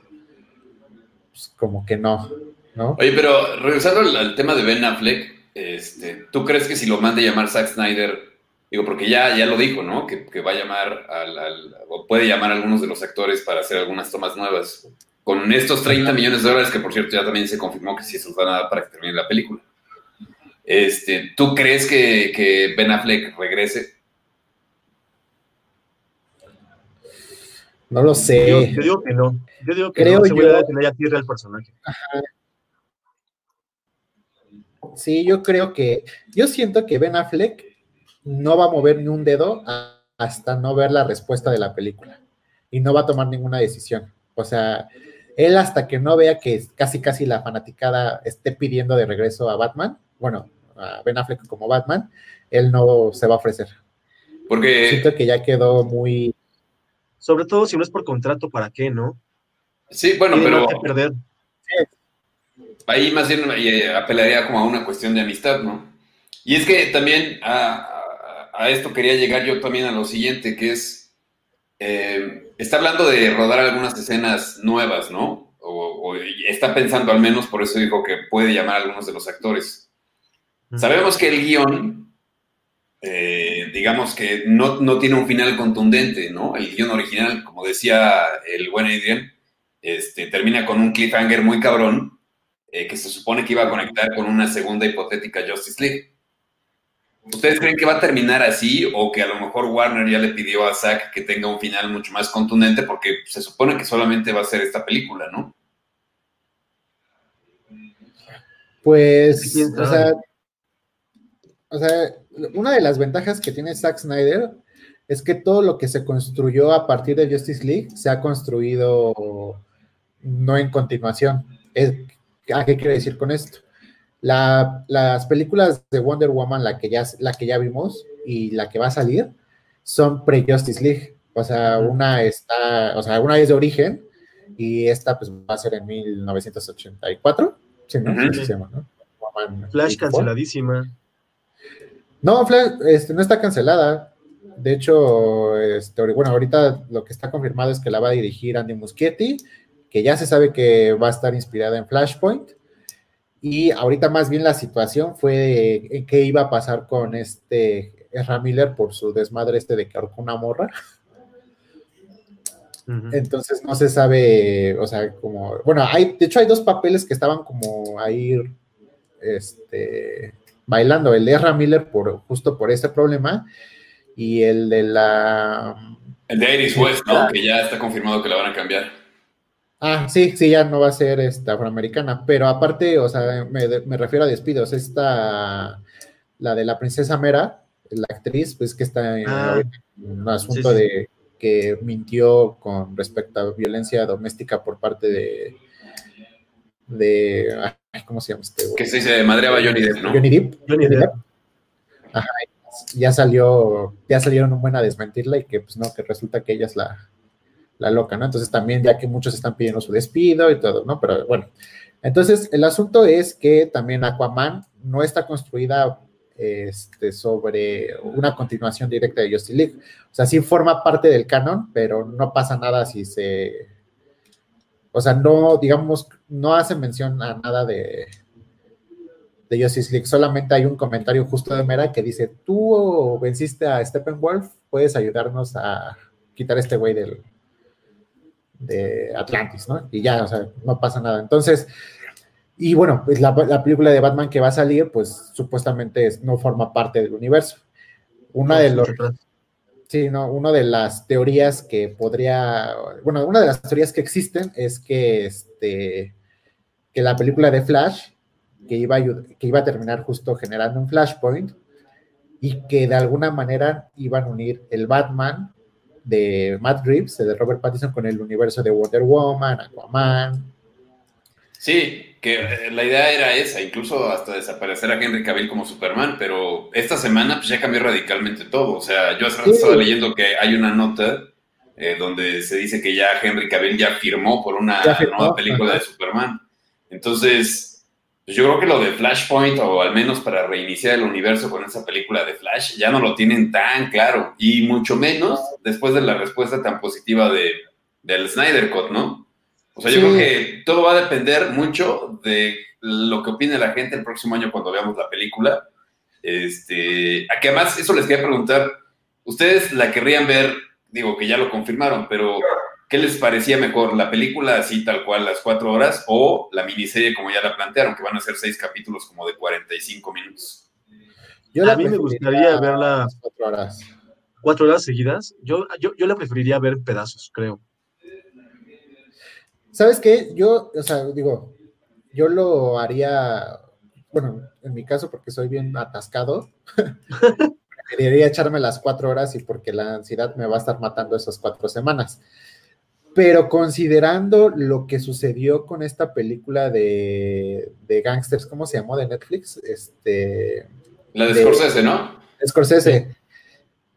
pues como que no, ¿no? Oye, pero regresando al, tema de Ben Affleck, este, ¿tú crees que si lo mande llamar Zack Snyder, digo, porque ya, ya lo dijo, ¿no? Que, va a llamar al, o puede llamar a algunos de los actores para hacer algunas tomas nuevas, con estos 30 millones de dólares, que por cierto ya también se confirmó que sí se van a dar para que termine la película. Este, ¿Tú crees que Ben Affleck regrese? No lo sé. Yo, digo que no. Yo digo que Creo no. Yo... que no haya tierra el personaje. Sí, yo creo que. Yo siento que Ben Affleck no va a mover ni un dedo hasta no ver la respuesta de la película. Y no va a tomar ninguna decisión. O sea, él hasta que no vea que casi casi la fanaticada esté pidiendo de regreso a Batman, bueno, a Ben Affleck como Batman, él no se va a ofrecer. Porque siento que ya quedó muy sobre todo si no es por contrato, ¿para qué, no? Sí, bueno, pero. Perder. Ahí más bien eh, apelaría como a una cuestión de amistad, ¿no? Y es que también a, esto quería llegar yo también a lo siguiente, que es. Eh, está hablando de rodar algunas escenas nuevas, ¿no? O, está pensando al menos, por eso dijo que puede llamar a algunos de los actores. Sabemos que el guion eh, digamos que no, no, tiene un final contundente, ¿no? El guion original, como decía el buen Adrian, este, termina con un cliffhanger muy cabrón eh, que se supone que iba a conectar con una segunda hipotética Justice League. ¿Ustedes creen que va a terminar así o que a lo mejor Warner ya le pidió a Zack que tenga un final mucho más contundente porque se supone que solamente va a ser esta película, ¿no? Pues, o sea, o sea, una de las ventajas que tiene Zack Snyder es que todo lo que se construyó a partir de Justice League se ha construido no en continuación. ¿A qué quiere decir con esto? las películas de Wonder Woman, la que, ya, la que ya vimos y la que va a salir, son pre-Justice League. O sea, una está, o sea, una es de origen y esta pues va a ser en 1984. Sí, ¿no? Flash canceladísima. No, este, no está cancelada. De hecho, este, bueno, ahorita lo que está confirmado es que la va a dirigir Andy Muschietti, que ya se sabe que va a estar inspirada en Flashpoint. Y ahorita más bien la situación fue en qué iba a pasar con este Ezra Miller por su desmadre este de que ahorcó una morra. Entonces no se sabe, o sea, como, bueno, hay, de hecho hay dos papeles que estaban como ahí, este, bailando, el de Ezra Miller por, justo por ese problema y el de la... El de Iris West, ¿no? Que ya está confirmado que la van a cambiar. Ah, sí, sí, ya no va a ser esta afroamericana, pero aparte, o sea, me, refiero a despidos, esta, la de la princesa Mera, la actriz, pues que está en ah, un asunto de que mintió con respecto a violencia doméstica por parte de, de ¿cómo se llama este? Que se dice madreaba Johnny Depp, ¿no? Johnny Depp. Johnny Depp. Ajá, ya salió, ya salieron un buen a desmentirla y que pues no, que resulta que ella es la, la loca, ¿no? Entonces también ya que muchos están pidiendo su despido y todo, ¿no? Pero bueno, entonces el asunto es que también Aquaman no está construida este, sobre una continuación directa de Justice League. O sea, sí forma parte del canon, pero no pasa nada si se... O sea, no, digamos, no hace mención a nada de, de Justice League. Solamente hay un comentario justo de Mera que dice, tú venciste a Steppenwolf, puedes ayudarnos a quitar este güey del, de Atlantis, ¿no? Y ya, o sea, no pasa nada. Entonces, y bueno, pues la, película de Batman que va a salir, pues supuestamente no forma parte del universo. Una de los... Sí, no, una de las teorías que podría, bueno, una de las teorías que existen es que, este, que la película de Flash, que iba, a, que iba a terminar justo generando un flashpoint, y que de alguna manera iban a unir el Batman de Matt Reeves, de Robert Pattinson, con el universo de Wonder Woman, Aquaman. Sí, que eh, la idea era esa, incluso hasta desaparecer a Henry Cavill como Superman, pero esta semana pues ya cambió radicalmente todo. O sea, yo hace rato estaba leyendo que hay una nota eh, donde se dice que ya Henry Cavill ya firmó por una nueva película de Superman. Entonces, pues yo creo que lo de Flashpoint, o al menos para reiniciar el universo con esa película de Flash, ya no lo tienen tan claro. Y mucho menos después de la respuesta tan positiva de, del Snyder Cut, ¿no? O sea, yo creo que todo va a depender mucho de lo que opine la gente el próximo año cuando veamos la película. Este, a que además, eso les quería preguntar, ¿ustedes la querrían ver? Digo que ya lo confirmaron, pero ¿Qué les parecía mejor? ¿La película así tal cual, las cuatro horas, o la miniserie como ya la plantearon, que van a ser seis capítulos como de 45 minutos? Yo a mí me gustaría verla cuatro horas. ¿Cuatro horas seguidas? Yo, yo, yo la preferiría ver pedazos, creo. ¿Sabes qué? Yo, o sea, digo, yo lo haría, bueno, en mi caso, porque soy bien atascado, preferiría echarme las cuatro horas y porque la ansiedad me va a estar matando esas cuatro semanas. Pero considerando lo que sucedió con esta película de, de gangsters, ¿cómo se llamó? De Netflix. Este, la de, Scorsese, ¿no? Scorsese,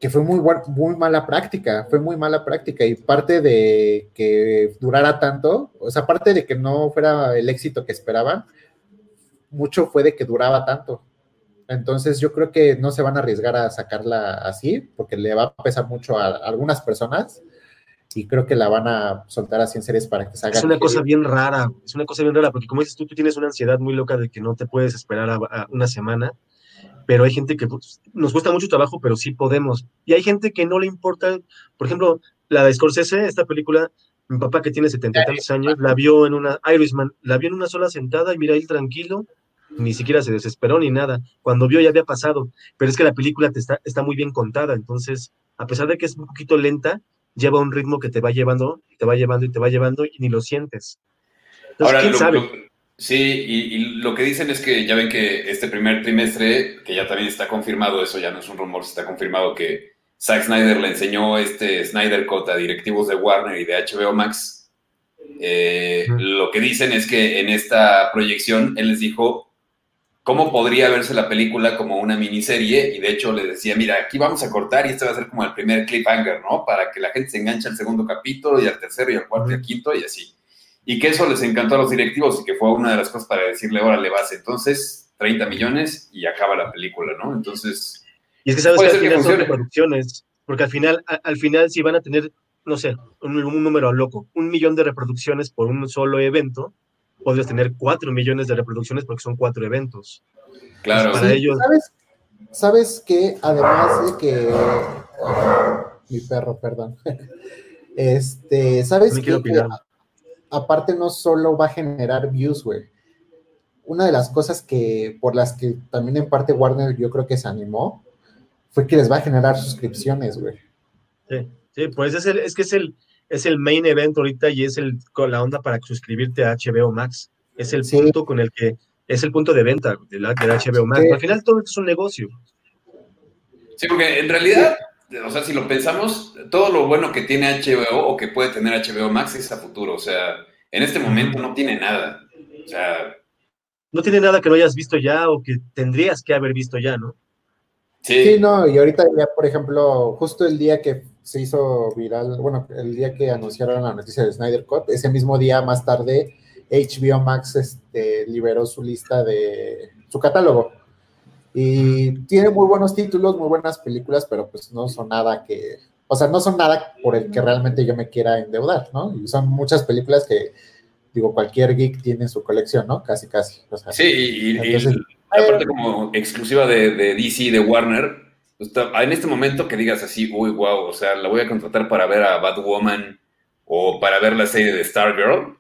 que fue muy, muy mala práctica, fue muy mala práctica. Y parte de que durara tanto, o sea, parte de que no fuera el éxito que esperaban, mucho fue de que duraba tanto. Entonces yo creo que no se van a arriesgar a sacarla así, porque le va a pesar mucho a algunas personas y creo que la van a soltar así en series para que salga. Es una cosa bien rara, es una cosa bien rara, porque como dices tú, tú tienes una ansiedad muy loca de que no te puedes esperar a, una semana, pero hay gente que pues, nos cuesta mucho trabajo, pero sí podemos. Y hay gente que no le importa, por ejemplo, la de Scorsese, esta película, mi papá que tiene 70 años, la vio en una, Irishman, la vio en una sola sentada y mira ahí tranquilo, ni siquiera se desesperó ni nada. Cuando vio ya había pasado, pero es que la película te está, está muy bien contada, entonces, a pesar de que es un poquito lenta, lleva un ritmo que te va llevando, te va llevando y te va llevando y ni lo sientes. Ahora, ¿quién sabe? Sí, y, lo que dicen es que ya ven que este primer trimestre, que ya también está confirmado, eso ya no es un rumor, está confirmado que Zack Snyder le enseñó este Snyder Cut a directivos de Warner y de HBO Max. Eh, lo que dicen es que en esta proyección él les dijo cómo podría verse la película como una miniserie, y de hecho le decía, mira, aquí vamos a cortar y este va a ser como el primer cliffhanger, ¿no? Para que la gente se enganche al segundo capítulo y al tercero y al cuarto y al quinto y así. Y que eso les encantó a los directivos y que fue una de las cosas para decirle, órale, vas, entonces 30 millones y acaba la película, ¿no? Entonces... Y es que sabes que al final son porque al final, al final si van a tener, no sé, un, un número loco, un millón de reproducciones por un solo evento, podrías tener 4 millones de reproducciones porque son cuatro eventos. Claro. Para ellos. ¿Sabes, ¿Sabes que Además de que. Mi perro, perdón. Este, ¿sabes No qué? Aparte no solo va a generar views, güey. Una de las cosas que por las que también en parte Warner yo creo que se animó fue que les va a generar suscripciones, güey. Sí, sí, pues es, el, es que es el, es el main event ahorita y es el, con la onda para suscribirte a HBO Max. Es el Sí. punto con el que, es el punto de venta de la, de la HBO Max. Sí. Al final todo esto es un negocio. Sí, porque en realidad, o sea, si lo pensamos, todo lo bueno que tiene HBO o que puede tener HBO Max es a futuro. O sea, en este momento no tiene nada. O sea, No tiene nada que no hayas visto ya o que tendrías que haber visto ya, ¿no? sí. Sí, no, y ahorita ya, por ejemplo, justo el día que se hizo viral, bueno, el día que anunciaron la noticia de Snyder Cut, ese mismo día más tarde, HBO Max este, liberó su lista de su catálogo. Y tiene muy buenos títulos, muy buenas películas, pero pues no son nada que, o sea, no son nada por el que realmente yo me quiera endeudar, ¿no? Y son muchas películas que, digo, cualquier geek tiene en su colección, ¿no? Casi, casi. O sea, Sí, y, y- y Entonces, la parte como exclusiva de, de DC, de Warner, pues, en este momento que digas así, uy, wow, o sea, la voy a contratar para ver a Batwoman o para ver la serie de Stargirl.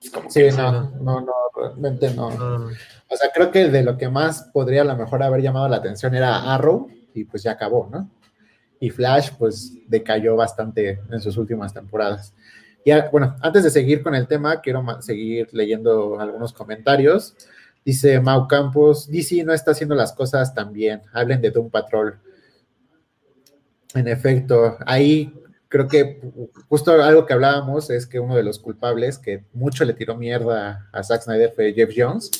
Es como Sí, que no, no, no, realmente no. No, no. O sea, creo que de lo que más podría a lo mejor haber llamado la atención era Arrow y pues ya acabó, ¿no? Y Flash pues decayó bastante en sus últimas temporadas. Y bueno, antes de seguir con el tema, quiero seguir leyendo algunos comentarios. Dice Mau Campos, DC no está haciendo las cosas tan bien. Hablen de Doom Patrol. En efecto, ahí creo que justo algo que hablábamos es que uno de los culpables que mucho le tiró mierda a Zack Snyder fue Jeff Jones,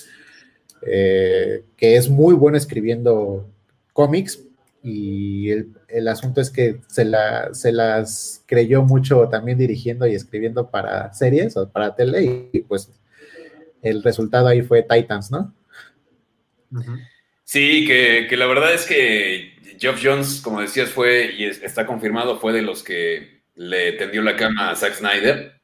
eh, que es muy bueno escribiendo cómics y el, el asunto es que se, la, se las creyó mucho también dirigiendo y escribiendo para series o para tele y pues el resultado ahí fue Titans, ¿no? Sí, que, que la verdad es que Geoff Jones, como decías, fue, y es- está confirmado, fue de los que le tendió la cama a Zack Snyder.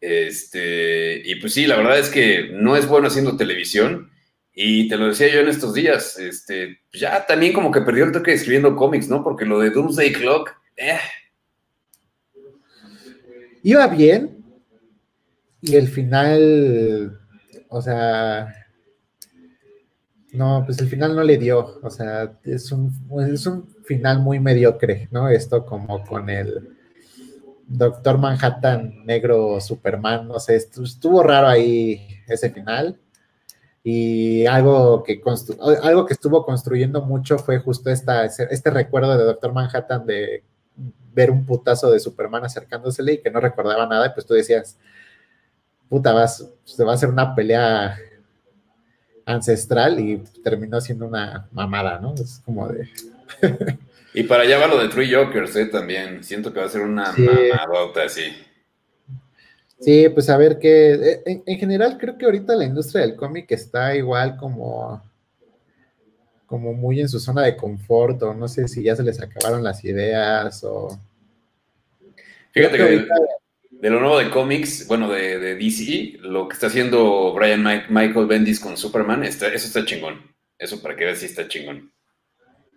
Este, y pues sí, la verdad es que no es bueno haciendo televisión. Y te lo decía yo en estos días, este, ya también como que perdió el toque escribiendo cómics, ¿no? Porque lo de Doomsday Clock, eh, Iba bien y el final, o sea, no, pues el final no le dio, o sea, es un, es un final muy mediocre, ¿no? Esto como con el Doctor Manhattan negro Superman, no sé, estu- estuvo raro ahí ese final. Y algo que, algo que estuvo construyendo mucho fue justo esta, este recuerdo de Doctor Manhattan de ver un putazo de Superman acercándosele y que no recordaba nada, y pues tú decías, puta, vas, se va a hacer una pelea ancestral y terminó siendo una mamada, ¿no? Es como de... y para allá va lo de Three Jokers, eh, también. Siento que va a ser una Sí. mamadota así. Sí, pues a ver qué... En, en general creo que ahorita la industria del cómic está igual como como muy en su zona de confort o no sé si ya se les acabaron las ideas o... Fíjate que de, lo nuevo de cómics, bueno, de, de DC, lo que está haciendo Brian Mike- Michael Bendis con Superman, está, eso está chingón. Eso para que veas si está chingón.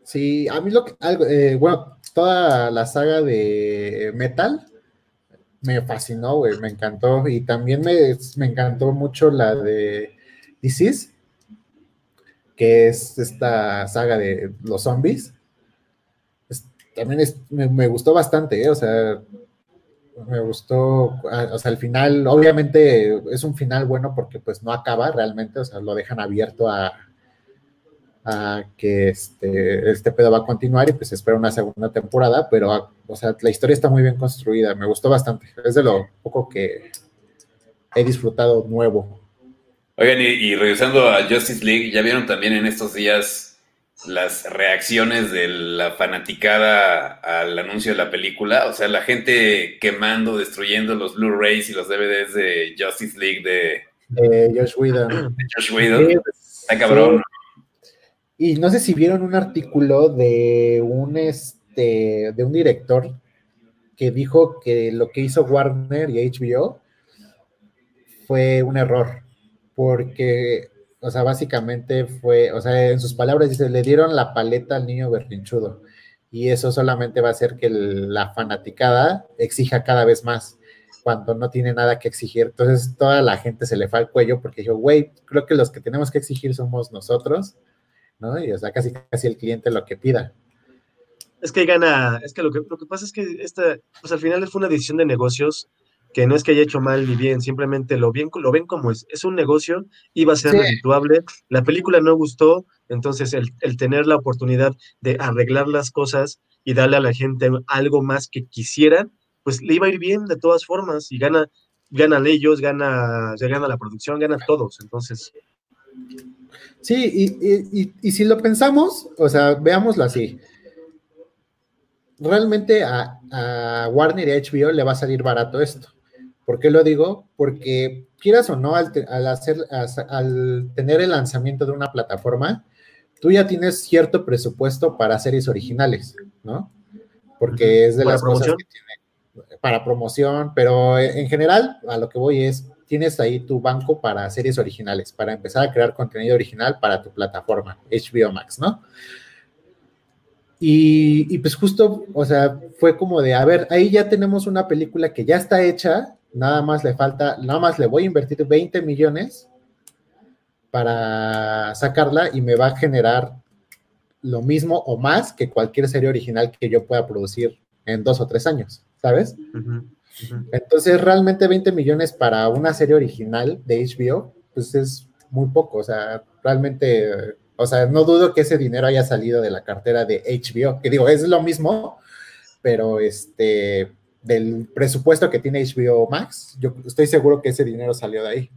Sí, a mí lo que, algo, eh, bueno, toda la saga de Metal me fascinó, güey, me encantó. Y también me, me encantó mucho la de Disease, que es esta saga de los zombies. Es- también es- me, gustó bastante, ¿eh? o sea, me gustó, o sea, al final, obviamente es un final bueno porque pues no acaba realmente, o sea, lo dejan abierto a, a que este, este pedo va a continuar y pues espera una segunda temporada, pero, ah, o sea, la historia está muy bien construida, me gustó bastante, es de lo poco que he disfrutado nuevo. Oigan, y, y regresando a Justice League, ¿ya vieron también en estos días las reacciones de la fanaticada al anuncio de la película? O sea, la gente quemando, destruyendo los Blu-rays y los DVDs de Justice League de, de Josh Whedon. de Josh Whedon. Sí, pues, Está cabrón. Y no sé si vieron un artículo de un este de un director que dijo que lo que hizo Warner y HBO fue un error, porque, o sea, básicamente fue, o sea, en sus palabras dice, le dieron la paleta al niño berrinchudo, y eso solamente va a hacer que la fanaticada exija cada vez más cuando no tiene nada que exigir. Entonces toda la gente se le fue al cuello porque dijo, güey, creo que los que tenemos que exigir somos nosotros, ¿no? Y o sea, casi casi el cliente lo que pida. Es que gana, es que lo que, lo que pasa es que esta, pues al final fue una decisión de negocios que no es que haya hecho mal ni bien, simplemente lo, bien, lo ven como es, es un negocio, iba a ser sí. la película no gustó, entonces el, el, tener la oportunidad de arreglar las cosas y darle a la gente algo más que quisieran, pues le iba a ir bien de todas formas y gana, ganan ellos, gana, ya gana la producción, ganan todos, entonces. Sí, y, y, y si lo pensamos, o sea, veámoslo así, realmente a, a, Warner y a HBO le va a salir barato esto. ¿Por qué lo digo? Porque quieras o no, al, te, al hacer, al tener el lanzamiento de una plataforma, tú ya tienes cierto presupuesto para series originales, ¿no? Porque es de las promoción? cosas que tiene para promoción, pero en general a lo que voy es, tienes ahí tu banco para series originales, para empezar a crear contenido original para tu plataforma, HBO Max, ¿no? Y, y, pues justo, o sea, fue como de, a ver, ahí ya tenemos una película que ya está hecha, nada más le falta, nada más le voy a invertir 20 millones para sacarla y me va a generar lo mismo o más que cualquier serie original que yo pueda producir en dos o tres años, ¿sabes? Uh uh -huh. Entonces, realmente 20 millones para una serie original de HBO, pues es muy poco, o sea, realmente o sea, no dudo que ese dinero haya salido de la cartera de HBO, que digo, es lo mismo, pero este, del presupuesto que tiene HBO Max, yo estoy seguro que ese dinero salió de ahí.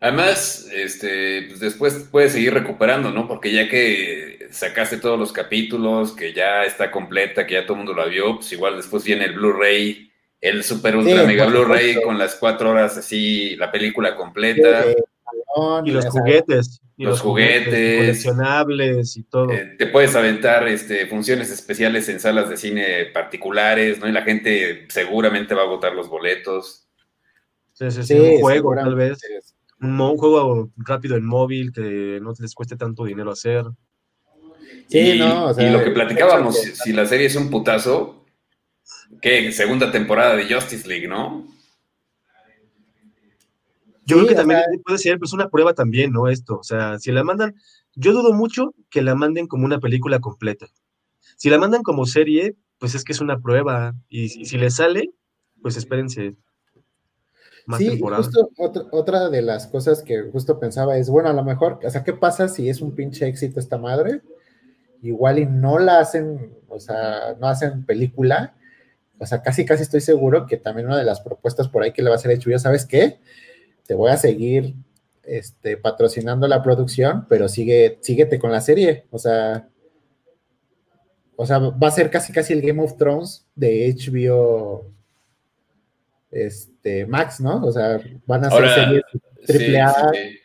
Además, este, pues después puedes seguir recuperando, ¿no? Porque ya que sacaste todos los capítulos, que ya está completa, que ya todo el mundo la vio, pues igual después viene el Blu-ray, el super ultra sí, mega Blu-ray con las cuatro horas así, la película completa. Sí, y los juguetes. Y los, los juguetes, juguetes, coleccionables y todo. Eh, te puedes aventar este, funciones especiales en salas de cine particulares, ¿no? Y la gente seguramente va a agotar los boletos. Sí, sí, sí, un juego tal vez. Un, un, juego rápido en móvil que no les cueste tanto dinero hacer. Sí, y, no, o sea, y lo que platicábamos, si, si la serie es un putazo, ¿qué? Segunda temporada de Justice League, ¿no? Yo sí, creo que también sea, puede ser pues, una prueba también, ¿no? Esto, o sea, si la mandan, yo dudo mucho que la manden como una película completa. Si la mandan como serie, pues es que es una prueba. Y, y si le sale, pues espérense más sí, temporada. Justo otra, otra de las cosas que justo pensaba es, bueno, a lo mejor, o sea, ¿qué pasa si es un pinche éxito esta madre? Igual y no la hacen, o sea, no hacen película. O sea, casi, casi estoy seguro que también una de las propuestas por ahí que le va a ser hecho, ya sabes qué, te voy a seguir este, patrocinando la producción, pero sigue, síguete con la serie. O sea, o sea, va a ser casi casi el Game of Thrones de HBO este, Max, ¿no? O sea, van a ser series triple A. Sí.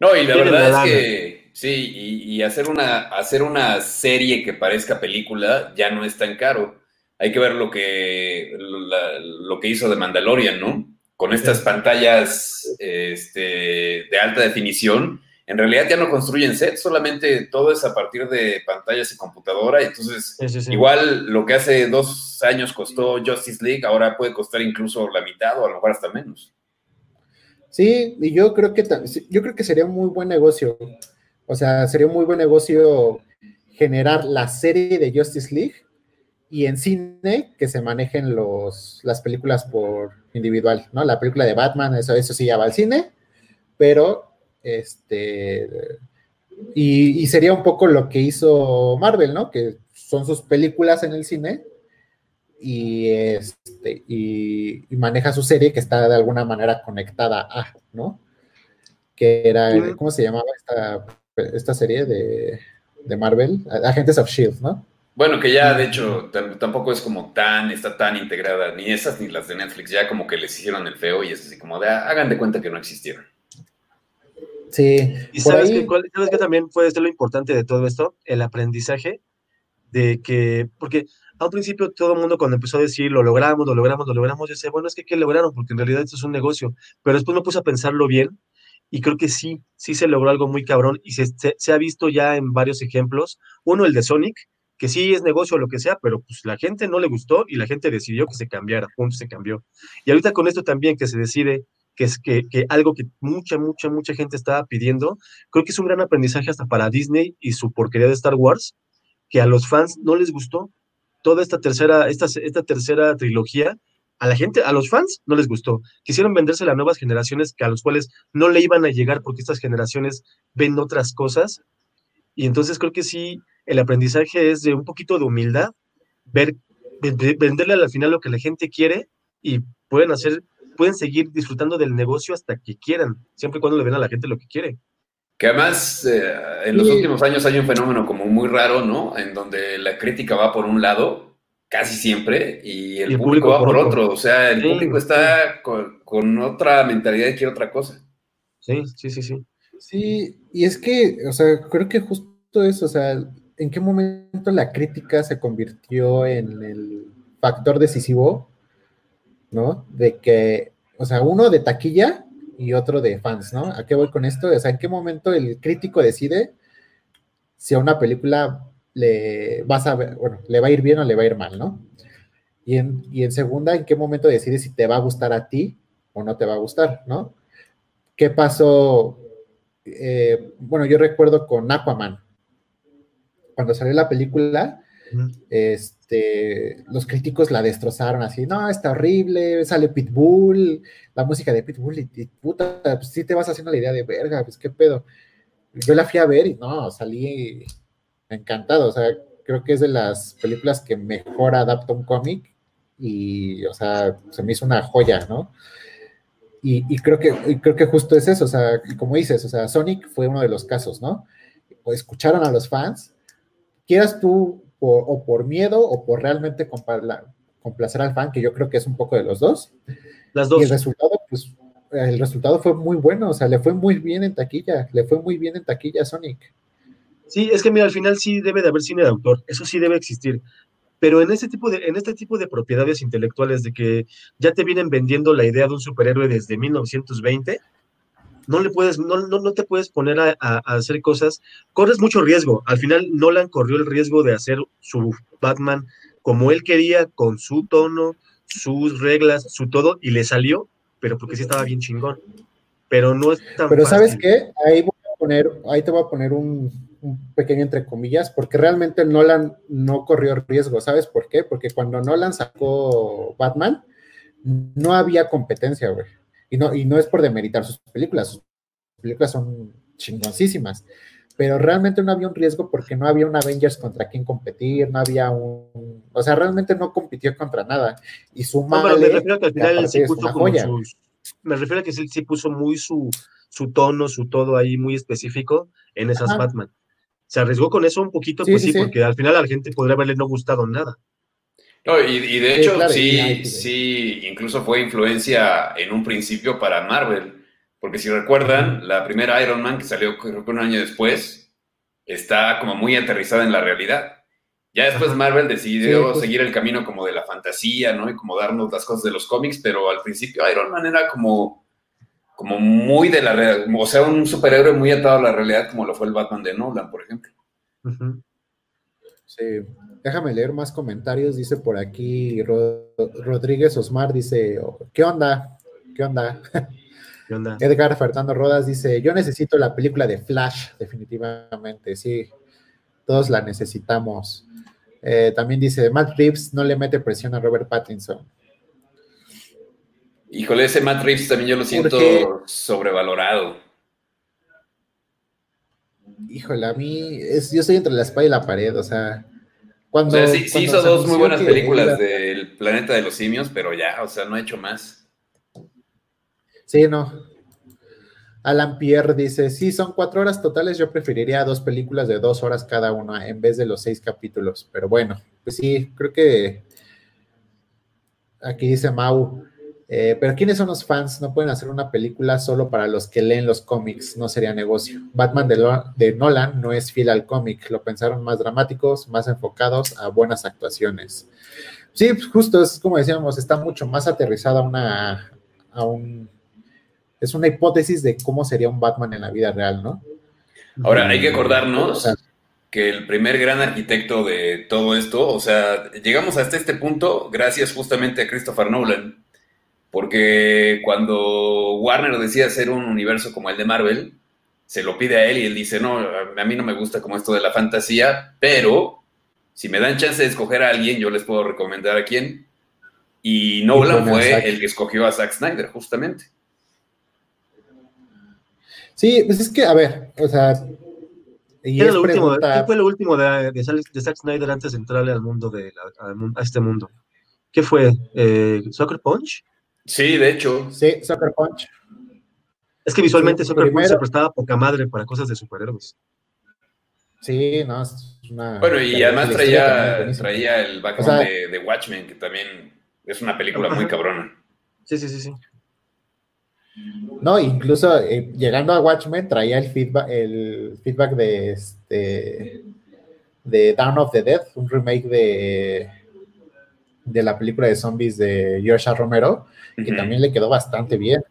No, y la verdad es que sí, y, y, hacer, una, hacer una serie que parezca película ya no es tan caro. Hay que ver lo que, la, lo que hizo de Mandalorian, ¿no? con estas pantallas este, de alta definición, en realidad ya no construyen set, solamente todo es a partir de pantallas y computadora. Entonces, sí, sí, sí. igual lo que hace dos años costó Justice League, ahora puede costar incluso la mitad o a lo mejor hasta menos. Sí, y yo creo que yo creo que sería un muy buen negocio. O sea, sería un muy buen negocio generar la serie de Justice League y en cine que se manejen los, las películas por individual, ¿no? La película de Batman, eso, eso sí ya va al cine, pero este y, y, sería un poco lo que hizo Marvel, ¿no? Que son sus películas en el cine y este y, y maneja su serie que está de alguna manera conectada a, ¿no? Que era, ¿cómo se llamaba esta, esta serie de, de Marvel? Agentes of Shield, ¿no? Bueno, que ya de hecho tampoco es como tan, está tan integrada, ni esas ni las de Netflix, ya como que les hicieron el feo y es así como de ah, hagan de cuenta que no existieron. Sí. Y sabes, ahí... que, cuál, sabes que también puede ser lo importante de todo esto, el aprendizaje de que, porque a un principio todo el mundo cuando empezó a decir lo logramos, lo logramos, lo logramos, yo decía, bueno, es que ¿qué lograron? Porque en realidad esto es un negocio. Pero después me puse a pensarlo bien y creo que sí, sí se logró algo muy cabrón y se, se, ha visto ya en varios ejemplos. Uno, el de Sonic, que sí es negocio o lo que sea, pero pues la gente no le gustó y la gente decidió que se cambiara, punto, se cambió. Y ahorita con esto también que se decide que es que, que, algo que mucha, mucha, mucha gente estaba pidiendo, creo que es un gran aprendizaje hasta para Disney y su porquería de Star Wars, que a los fans no les gustó toda esta tercera, esta, esta tercera trilogía, a la gente, a los fans no les gustó. Quisieron venderse a nuevas generaciones que a los cuales no le iban a llegar porque estas generaciones ven otras cosas. Y entonces creo que sí, el aprendizaje es de un poquito de humildad, ver, venderle al final lo que la gente quiere y pueden hacer, pueden seguir disfrutando del negocio hasta que quieran, siempre y cuando le den a la gente lo que quiere. Que además eh, en los últimos años hay un fenómeno como muy raro, ¿no? En donde la crítica va por un lado, casi siempre, y el, público, va por otro. O sea, el público está con, otra mentalidad y quiere otra cosa. Sí, sí, sí, sí. Sí, y es que, o sea, creo que justo eso, o sea, ¿en qué momento la crítica se convirtió en el factor decisivo, ¿no? De que, o sea, uno de taquilla y otro de fans, ¿no? ¿A qué voy con esto? O sea, ¿en qué momento el crítico decide si a una película le vas a ver, bueno, le va a ir bien o le va a ir mal, ¿no? Y en, y en segunda, ¿en qué momento decide si te va a gustar a ti o no te va a gustar, ¿no? ¿Qué pasó? Eh, bueno, yo recuerdo con Aquaman. Cuando salió la película, este, los críticos la destrozaron así, no, está horrible, sale Pitbull, la música de Pitbull, y, puta, pues sí te vas haciendo la idea de verga, pues qué pedo. Yo la fui a ver y no, salí encantado, o sea, creo que es de las películas que mejor adapta un cómic y, o sea, se me hizo una joya, ¿no? Y, creo, que, creo que justo es eso, o sea, como dices, o sea, Sonic fue uno de los casos, ¿no? Escucharon a los fans, quieras tú o por miedo o por realmente complacer al fan, que yo creo que es un poco de los dos. Las dos. Y el resultado, pues, el resultado fue muy bueno, o sea, le fue muy bien en taquilla, le fue muy bien en taquilla a Sonic. Sí, es que mira, al final sí debe de haber cine de autor, eso sí debe existir. Pero en este tipo de, en este tipo de propiedades intelectuales de que ya te vienen vendiendo la idea de un superhéroe desde 1920, no le puedes, no, no, te puedes poner a, hacer cosas, corres mucho riesgo. Al final, Nolan corrió el riesgo de hacer su Batman como él quería, con su tono, sus reglas, su todo, y le salió, pero porque sí estaba bien chingón. Pero no es tan Pero ¿sabes qué? Ahí voy a poner, ahí te voy a poner un, un pequeño entre comillas, porque realmente Nolan no corrió riesgo, ¿sabes por qué? Porque cuando Nolan sacó Batman, no había competencia, güey. Y no, y no es por demeritar sus películas, sus películas son chingoncísimas, pero realmente no había un riesgo porque no había un Avengers contra quien competir, no había un, o sea, realmente no compitió contra nada. Y su madre, me refiero a que al final él sí puso me refiero a que él sí puso muy su, su tono, su todo ahí muy específico en esas Batman. Se arriesgó con eso un poquito, pues sí, porque al final a la gente podría haberle no gustado nada. No, y, de hecho, sí, sí, incluso fue influencia en un principio para Marvel, porque si recuerdan, la primera Iron Man que salió creo que un año después, está como muy aterrizada en la realidad. Ya después Marvel decidió pues seguir el camino como de la fantasía, ¿no? Y como darnos las cosas de los cómics, pero al principio Iron Man era como, como muy de la realidad, o sea, un superhéroe muy atado a la realidad, como lo fue el Batman de Nolan, por ejemplo. Sí, déjame leer más comentarios. Dice por aquí Rodríguez Osmar, dice, ¿qué onda? ¿Qué onda? ¿Qué onda? Edgar Fernando Rodas dice, yo necesito la película de Flash, definitivamente, sí, todos la necesitamos. Eh, también dice, Matt Reeves no le mete presión a Robert Pattinson. Híjole, ese Matt Reeves también yo lo siento sobrevalorado. Híjole, a mí, es, yo estoy entre la espalda y la pared, o sea, cuando... O sea, sí, hizo dos muy buenas películas del Planeta de los Simios, pero ya, o sea, no ha hecho más. Sí, no. Alan Pierre dice, sí, son cuatro horas totales, yo preferiría dos películas de dos horas cada una en vez de los seis capítulos, pero bueno, pues sí, creo que aquí dice Mau, Eh, pero ¿quiénes son los fans? No pueden hacer una película solo para los que leen los cómics, no sería negocio. Batman de, Nolan no es fiel al cómic, lo pensaron más dramáticos, más enfocados a buenas actuaciones. Sí, pues justo es como decíamos, está mucho más aterrizada una, a un... Es una hipótesis de cómo sería un Batman en la vida real, ¿no? Ahora, hay que acordarnos que el primer gran arquitecto de todo esto, o sea, llegamos hasta este punto gracias justamente a Christopher Nolan porque cuando Warner decide hacer un universo como el de Marvel, se lo pide a él y él dice, no, a mí no me gusta como esto de la fantasía, pero si me dan chance de escoger a alguien, yo les puedo recomendar a quién. Y Nolan fue el que escogió a Zack Snyder, justamente. Sí, pues es que, a ver, o sea... ¿Qué, fue lo último de, de, Zack Snyder antes de entrarle al mundo, de a, este mundo? ¿Qué fue? Eh, ¿Soccer Punch? Sí, de hecho. Sí, Soccer Punch. Es que visualmente Soccer Punch se prestaba poca madre para cosas de superhéroes. Sí, no, es una. Bueno, y además traía, traía el background de, Watchmen, que también es una película muy cabrona. Sí, sí, sí, sí. No, incluso eh, llegando a Watchmen traía el feedback, el feedback de este de Dawn of the Dead, un remake de, de la película de zombies de George Romero, que también le quedó bastante bien,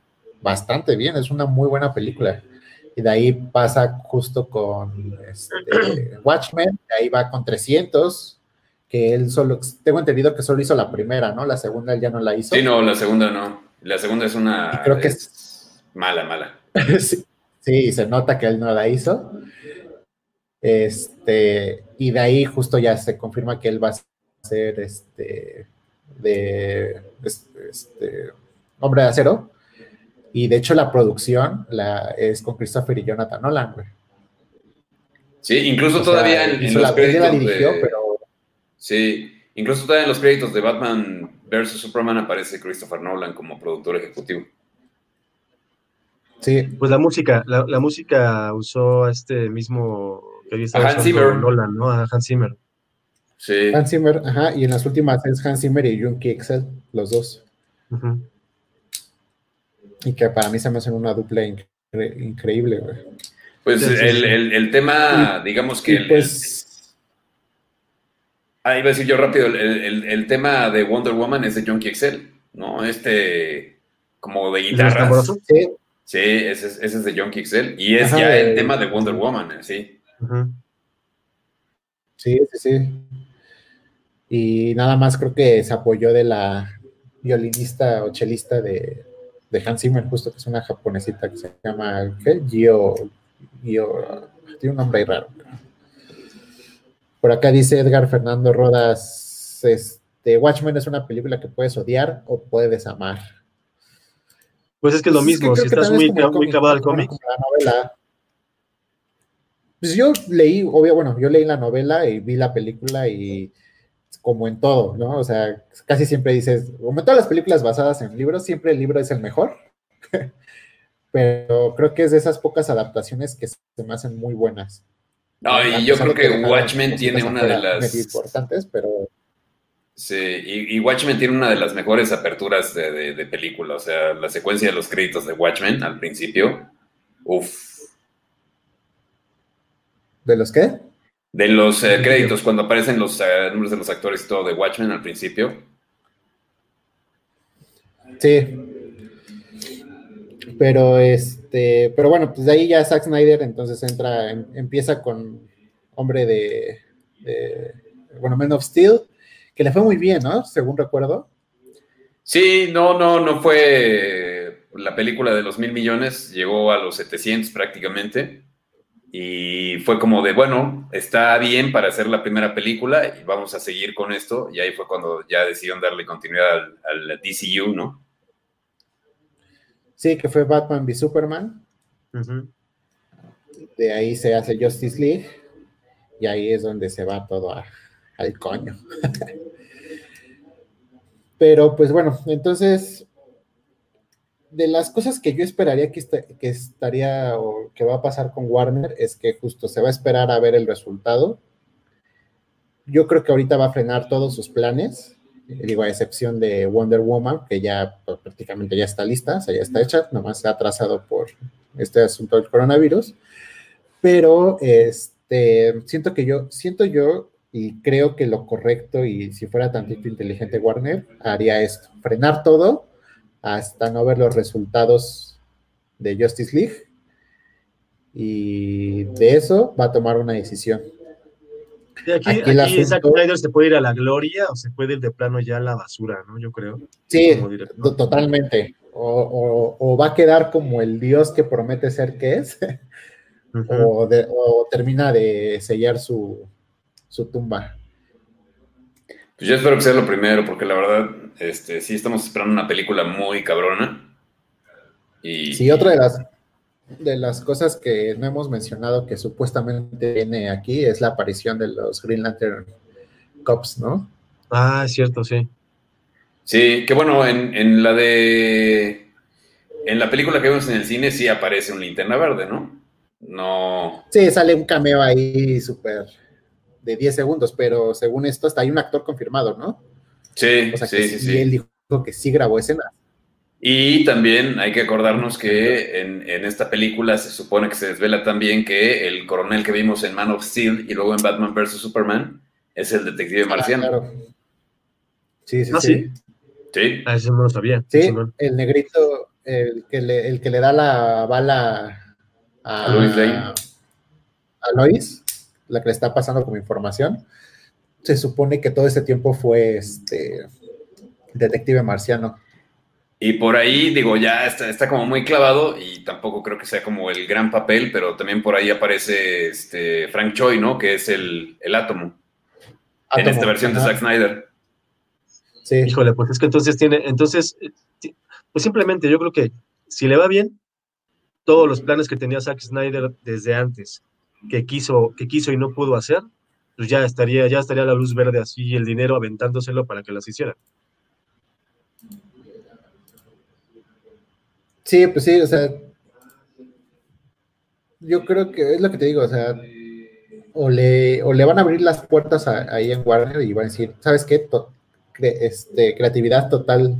bastante bien, es una muy buena película. Y de ahí pasa justo con este, Watchmen, de ahí va con 300, que él solo, tengo entendido que solo hizo la primera, ¿no? La segunda él ya no la hizo. Sí, no, la segunda no. La segunda es una... creo que es, mala, mala. sí, se nota que él no la hizo. Este, y de ahí justo ya se confirma que él va a ser este de este, Hombre de Acero. Y de hecho la producción la, es con Christopher y Jonathan Nolan, Sí, incluso todavía en, los créditos de... Sí, incluso todavía en los créditos de Batman vs. Superman aparece Christopher Nolan como productor ejecutivo. Sí. Pues la música, la, música usó a este mismo que Hans Zimmer. Nolan, ¿no? A Hans Zimmer. Sí. Hans Zimmer, ajá, y en las últimas es Hans Zimmer y Junkie Excel, los dos. Y que para mí se me hacen una dupla increíble, güey. Pues el, tema, digamos que... pues, ah, iba a decir yo rápido, el, tema de Wonder Woman es de Junkie Excel, ¿no? Este, como de guitarra. Sí. Sí, ese, es de Junkie Excel. Y es ya el tema de Wonder Woman, sí. Sí, sí, sí. Y nada más creo que se apoyó de la violinista o chelista de, de Hans Zimmer, justo que es una japonesita que se llama ¿qué? Gio, Gio, tiene un nombre ahí raro. Por acá dice Edgar Fernando Rodas, este, Watchmen es una película que puedes odiar o puedes amar. Pues es que es lo mismo, si estás muy, muy clavado al cómic. Pues yo leí, obvio, bueno, yo leí la novela y vi la película y como en todo, ¿no? O sea, casi siempre dices, como en todas las películas basadas en libros, siempre el libro es el mejor. Pero creo que es de esas pocas adaptaciones que se me hacen muy buenas. No, y yo creo que, Watchmen tiene una de las importantes, pero Sí, y, Watchmen tiene una de las mejores aperturas de, de, película, o sea, la secuencia de los créditos de Watchmen al principio, uff. ¿De los qué? De los eh, créditos, cuando aparecen los eh, nombres de los actores y todo de Watchmen al principio. Sí. Pero este, pero bueno, pues de ahí ya Zack Snyder entonces entra, em, empieza con Hombre de, bueno, Men of Steel, que le fue muy bien, ¿no? Según recuerdo. Sí, no, no, no fue la película de los mil millones, llegó a los 700 prácticamente. Y fue como de, bueno, está bien para hacer la primera película y vamos a seguir con esto. Y ahí fue cuando ya decidieron darle continuidad al, DCU, ¿no? Sí, que fue Batman v Superman. De ahí se hace Justice League. Y ahí es donde se va todo al coño. Pero pues bueno, entonces de las cosas que yo esperaría que, estaría o que va a pasar con Warner es que justo se va a esperar a ver el resultado. Yo creo que ahorita va a frenar todos sus planes digo, a excepción de Wonder Woman, que ya pues, prácticamente ya está lista, o sea, ya está hecha, nomás se ha atrasado por este asunto del coronavirus. Pero este, siento que yo, siento yo y creo que lo correcto, y si fuera tantito inteligente Warner, haría esto, frenar todo hasta no ver los resultados de Justice League. Y de eso va a tomar una decisión. aquí, aquí, Zack Snyder se puede ir a la gloria o se puede ir de plano ya a la basura, ¿no? Yo creo. Sí, totalmente. O, va a quedar como el dios que promete ser que es, o termina de sellar su, su tumba. Pues yo espero que sea lo primero, porque la verdad, este, sí estamos esperando una película muy cabrona. Y, sí, otra de las, de las cosas que no hemos mencionado que supuestamente viene aquí es la aparición de los Green Lantern Cops, ¿no? Ah, es cierto, sí. Sí, que bueno, en, en la de. En la película que vemos en el cine sí aparece un linterna verde, ¿no? No. Sí, sale un cameo ahí súper de 10 segundos, pero según esto hasta hay un actor confirmado, ¿no? Sí, sí, sí, sí, Y él dijo que sí grabó escenas. Y también hay que acordarnos que en, esta película se supone que se desvela también que el coronel que vimos en Man of Steel y luego en Batman vs. Superman es el detective ah, marciano. claro. Sí, sí, ah, sí. Sí. Ah, eso no lo sabía. Sí, el negrito, el que, le, el que le da la bala a, a Lois Lane. A Lois la que le está pasando como información, se supone que todo ese tiempo fue este detective marciano. Y por ahí, digo, ya está, está, como muy clavado y tampoco creo que sea como el gran papel, pero también por ahí aparece este Frank Choi, ¿no? Que es el, átomo, En esta versión de Zack Snyder. Sí. Híjole, pues es que entonces tiene, entonces, pues simplemente yo creo que si le va bien, todos los planes que tenía Zack Snyder desde antes que quiso, que quiso y no pudo hacer, pues ya estaría, ya estaría la luz verde así y el dinero aventándoselo para que las hiciera. Sí, pues sí, o sea, yo creo que es lo que te digo, o sea, o le, o le van a abrir las puertas ahí en Warner y van a decir, ¿sabes qué? este, creatividad total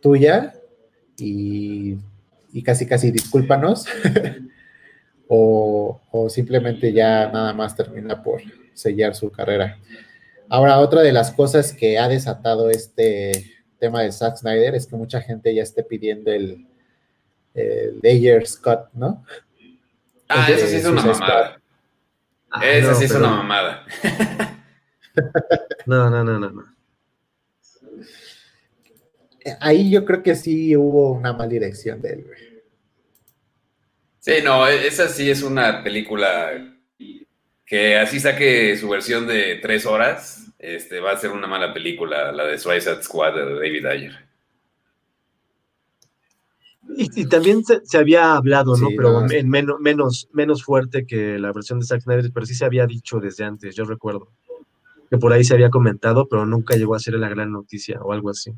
tuya y, y casi, casi discúlpanos. o, simplemente ya nada más termina por sellar su carrera. Ahora, otra de las cosas que ha desatado este tema de Zack Snyder es que mucha gente ya esté pidiendo el, el Scott, ¿no? Ah, esa sí es una mamada. Ah, esa sí es una mamada. no, no, no, no, no. Ahí yo creo que sí hubo una mala dirección de él, Sí, no, e-, esa sí es una película que así saque su versión de tres horas, este, va a ser una mala película, la de Suicide Squad de David Ayer. Y, también se, había hablado, ¿no? pero en menos, menos, menos fuerte que la versión de Zack Snyder, pero sí se había dicho desde antes, yo recuerdo. Que por ahí se había comentado, pero nunca llegó a ser la gran noticia o algo así.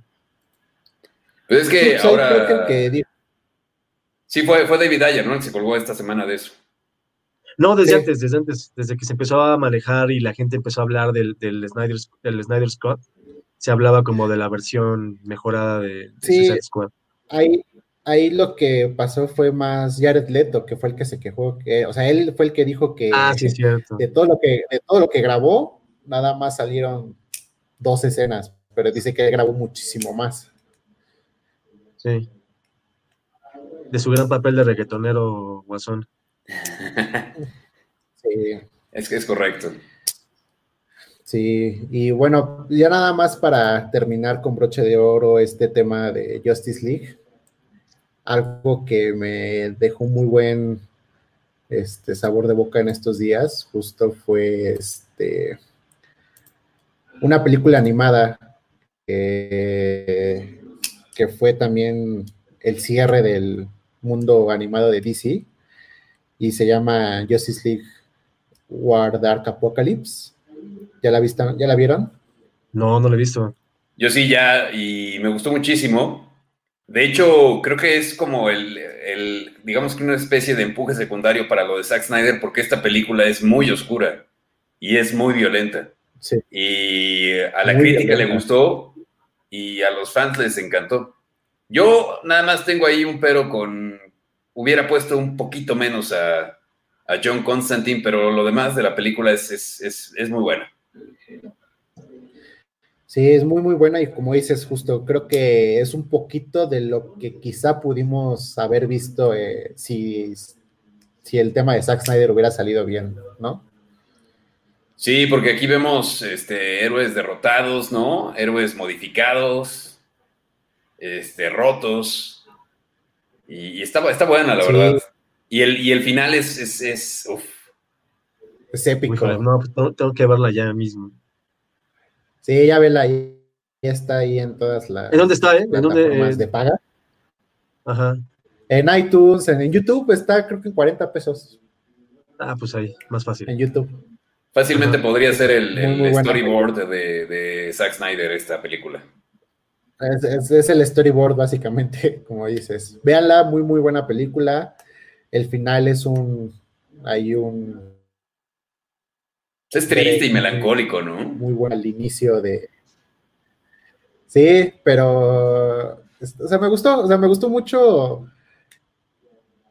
Pues es que ahora... que Sí, fue, fue David Ayer, ¿no? Que se colgó esta semana de eso. No, desde antes, desde antes, desde que se empezó a manejar y la gente empezó a hablar del, del, Snyder, del Snyder Scott, se hablaba como de la versión mejorada de, sí, Squad. Ahí, ahí lo que pasó fue más Jared Leto, que fue el que se quejó, que, o sea, él fue el que dijo que, ah, sí, de todo lo que, de todo lo que grabó, nada más salieron dos escenas, pero dice que grabó muchísimo más. Sí de su gran papel de reggaetonero guasón. sí. Es que es correcto. Sí, y bueno, ya nada más para terminar con broche de oro este tema de Justice League. Algo que me dejó muy buen este, sabor de boca en estos días, justo fue este, una película animada que fue también el cierre del, mundo animado de DC y se llama Justice League War Dark Apocalypse. ¿Ya la, visto, ¿Ya la vieron? No, no la he visto. Yo sí, ya, y me gustó muchísimo. De hecho, creo que es como el, digamos que una especie de empuje secundario para lo de Zack Snyder, porque esta película es muy oscura y es muy violenta. Y a la crítica le gustó y a los fans les encantó. Yo nada más tengo ahí un pero con. Hubiera puesto un poquito menos a, John Constantine, pero lo demás de la película es, es, muy buena. Sí, es muy, muy buena y como dices, justo creo que es un poquito de lo que quizá pudimos haber visto eh, si, si el tema de Zack Snyder hubiera salido bien, ¿no? Sí, porque aquí vemos este, héroes derrotados, ¿no? Héroes modificados, este, rotos. Y, está, está, buena, la verdad. Y el, y el final es, es, es, es épico. no, pues, tengo que verla ya mismo. Sí, ya vela ahí. Ya está ahí en todas las. ¿En dónde está, eh? ¿En dónde? de paga. Ajá. En iTunes, en, YouTube está creo que en 40 pesos. Ah, pues ahí, más fácil. En YouTube. Fácilmente podría ser el, storyboard de, de, Zack Snyder esta película. Es, es, el storyboard, básicamente, como dices. Véanla, muy, muy buena película. El final es un. Hay un. Es triste y melancólico, ¿no? Muy bueno al inicio de. Sí, pero. O sea, me gustó, o sea, me gustó mucho.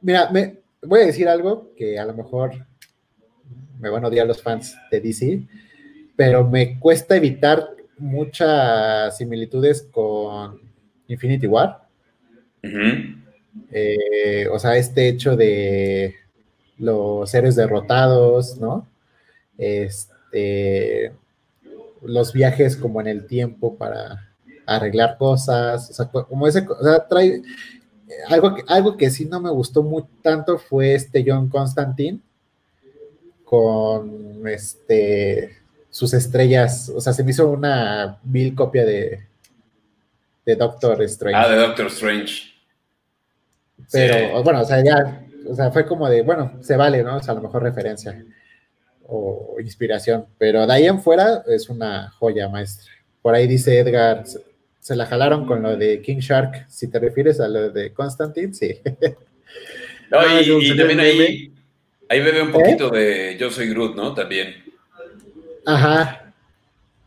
Mira, me, voy a decir algo que a lo mejor me van a odiar los fans de DC, pero me cuesta evitar muchas similitudes con Infinity War. Eh, o sea, este hecho de los seres derrotados, ¿no? Este, los viajes como en el tiempo para arreglar cosas, o sea, como ese, o sea, trae algo que, algo que sí no me gustó muy tanto fue este John Constantine, con este sus estrellas, o sea, se me hizo una mil copia de, de Doctor Strange. Ah, de Doctor Strange. Pero, bueno, o sea, ya, o sea, fue como de, bueno, se vale, ¿no? O sea, a lo mejor referencia o inspiración, pero de ahí en fuera es una joya maestra. Por ahí dice Edgar, se la jalaron con lo de King Shark, si te refieres a lo de Constantine, sí. No, y, y también ahí, Ahí bebe un poquito de Yo soy Groot, ¿no? También. Ajá.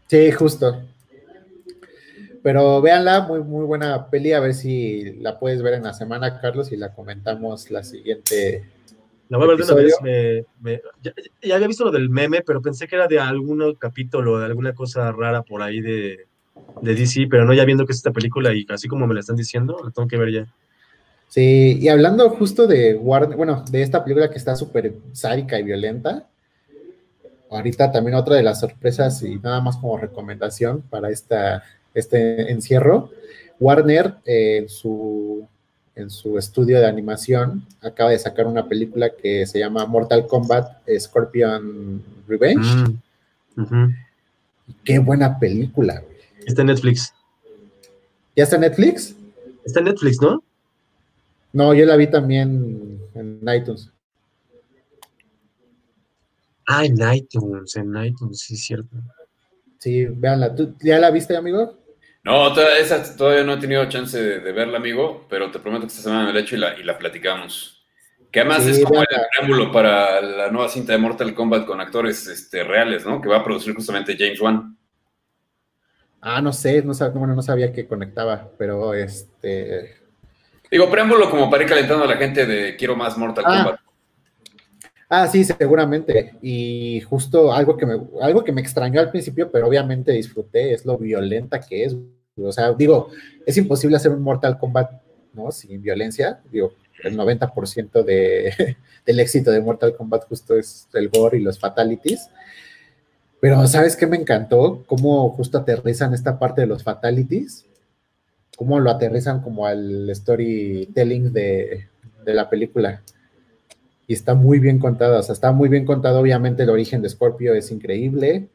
Sí, justo. Pero véanla, muy, muy buena peli, a ver si la puedes ver en la semana, Carlos, y la comentamos la siguiente. La voy a ver de una vez. Me, ya, había visto lo del meme, pero pensé que era de algún capítulo, de alguna cosa rara por ahí de, de DC, pero no ya viendo que es esta película y así como me la están diciendo, la tengo que ver ya. Sí, y hablando justo de Warner, bueno, de esta película que está súper sádica y violenta, ahorita también otra de las sorpresas y nada más como recomendación para esta, este encierro, Warner eh, en, su, en su estudio de animación acaba de sacar una película que se llama Mortal Kombat Scorpion Revenge. Mm, Qué buena película. Está en Netflix. ¿Ya está en Netflix? Está en Netflix, ¿no? No, yo la vi también en iTunes. Ah, en iTunes, en iTunes, sí, cierto. Sí, véanla. ¿Tú ya la viste, amigo? No, esa todavía no he tenido chance de, verla, amigo, pero te prometo que esta semana me la echo y la, y la platicamos. Que además es como el preámbulo para la nueva cinta de Mortal Kombat con actores este, reales, ¿no? Que va a producir justamente James Wan. Ah, no sé, no, bueno, no sabía que conectaba, pero este, Digo, preámbulo como para ir calentando a la gente de quiero más Mortal ah. Kombat. Ah, sí, seguramente. Y justo algo que me, algo que me extrañó al principio, pero obviamente disfruté, es lo violenta que es. O sea, digo, es imposible hacer un Mortal Kombat, ¿no? Sin violencia. Digo, el 90% de, del éxito de Mortal Kombat justo es el gore y los fatalities. Pero, ¿sabes qué me encantó? Cómo justo aterrizan esta parte de los fatalities cómo lo aterrizan como al storytelling de, de la película. Y está muy bien contado, o sea, está muy bien contado, obviamente el origen de Scorpio es increíble,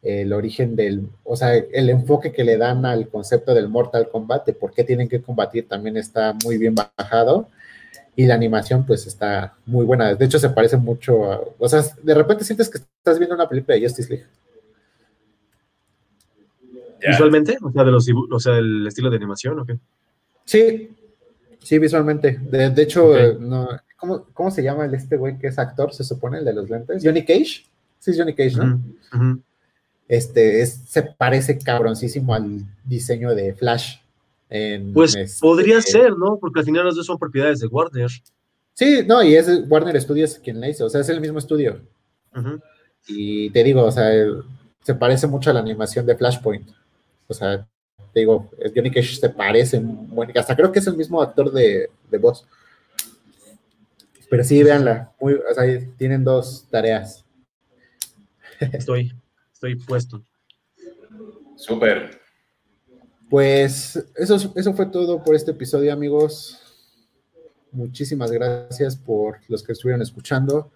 el origen del, o sea, el enfoque que le dan al concepto del Mortal Kombat, de por qué tienen que combatir, también está muy bien bajado. Y la animación, pues, está muy buena. De hecho, se parece mucho a, o sea, de repente sientes que estás viendo una película de Justice League. ¿Visualmente? O sea, de los o sea, del estilo de animación o qué? Sí, sí, visualmente. De, hecho, no, ¿cómo, se llama el este güey que es actor, se supone, el de los lentes? Johnny Cage. Sí, es Johnny Cage, ¿no? este, se parece cabroncísimo al diseño de Flash. pues este podría ser, ¿no? Porque al final los dos son propiedades de Warner. Sí, no, y es Warner Studios quien la hizo, o sea, es el mismo estudio. Y te digo, o sea, se parece mucho a la animación de Flashpoint. O sea, te digo, Johnny Cage se parece, bueno, hasta creo que es el mismo actor de, de voz. Pero sí, véanla, muy, o sea, tienen dos tareas. Estoy, estoy puesto. Súper. Pues eso, eso fue todo por este episodio, amigos. Muchísimas gracias por los que estuvieron escuchando.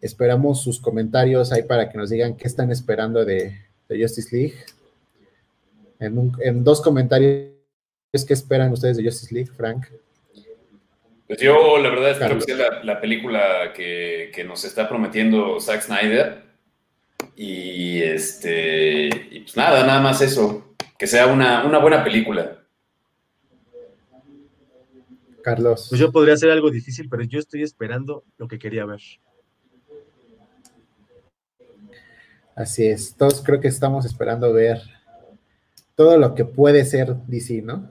Esperamos sus comentarios ahí para que nos digan qué están esperando de, Justice League. En, dos comentarios, ¿qué esperan ustedes de Justice League, Frank? Pues yo, la verdad, espero que sea la, película que, nos está prometiendo Zack Snyder. Y este, y pues nada, nada más eso. Que sea una, una buena película. Carlos. Pues yo podría hacer algo difícil, pero yo estoy esperando lo que quería ver. Así es, todos creo que estamos esperando ver todo lo que puede ser DC, ¿no?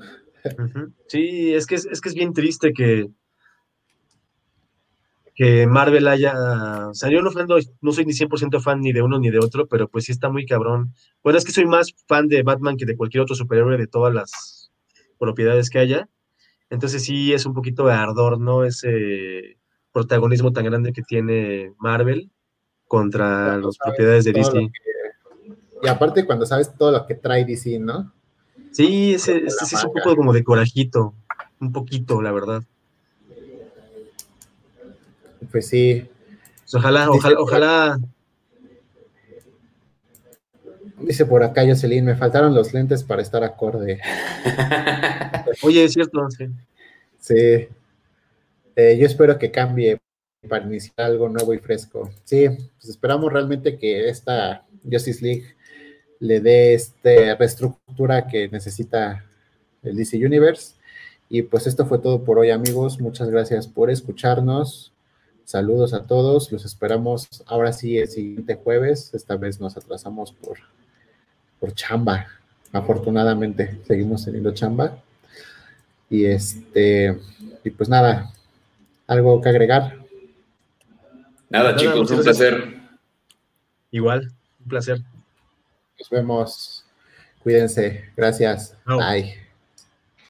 Sí, es que es, que es bien triste que, que Marvel haya. O sea, yo no, no soy ni 100% fan ni de uno ni de otro, pero pues sí está muy cabrón. Bueno, es que soy más fan de Batman que de cualquier otro superhéroe de todas las propiedades que haya. Entonces sí es un poquito de ardor, ¿no? Ese protagonismo tan grande que tiene Marvel contra las propiedades de DC. y aparte cuando sabes todo lo que trae DC, ¿no? Sí, ese, sí es un poco como de corajito, un poquito, la verdad. Pues sí. Pues ojalá, ojalá, ojalá. Dice por acá Jocelyn, me faltaron los lentes para estar acorde. Oye, es cierto, sí. Sí. Eh, yo espero que cambie para iniciar algo nuevo y fresco. Sí, pues esperamos realmente que esta Justice League le dé esta reestructura que necesita el DC Universe. Y pues esto fue todo por hoy, amigos. Muchas gracias por escucharnos. Saludos a todos. Los esperamos ahora sí el siguiente jueves. Esta vez nos atrasamos por, por chamba. Afortunadamente, seguimos teniendo chamba. Y este, y pues nada, algo que agregar. Nada, chicos, un placer. Igual, un placer. Nos vemos. Cuídense. Gracias. Bye.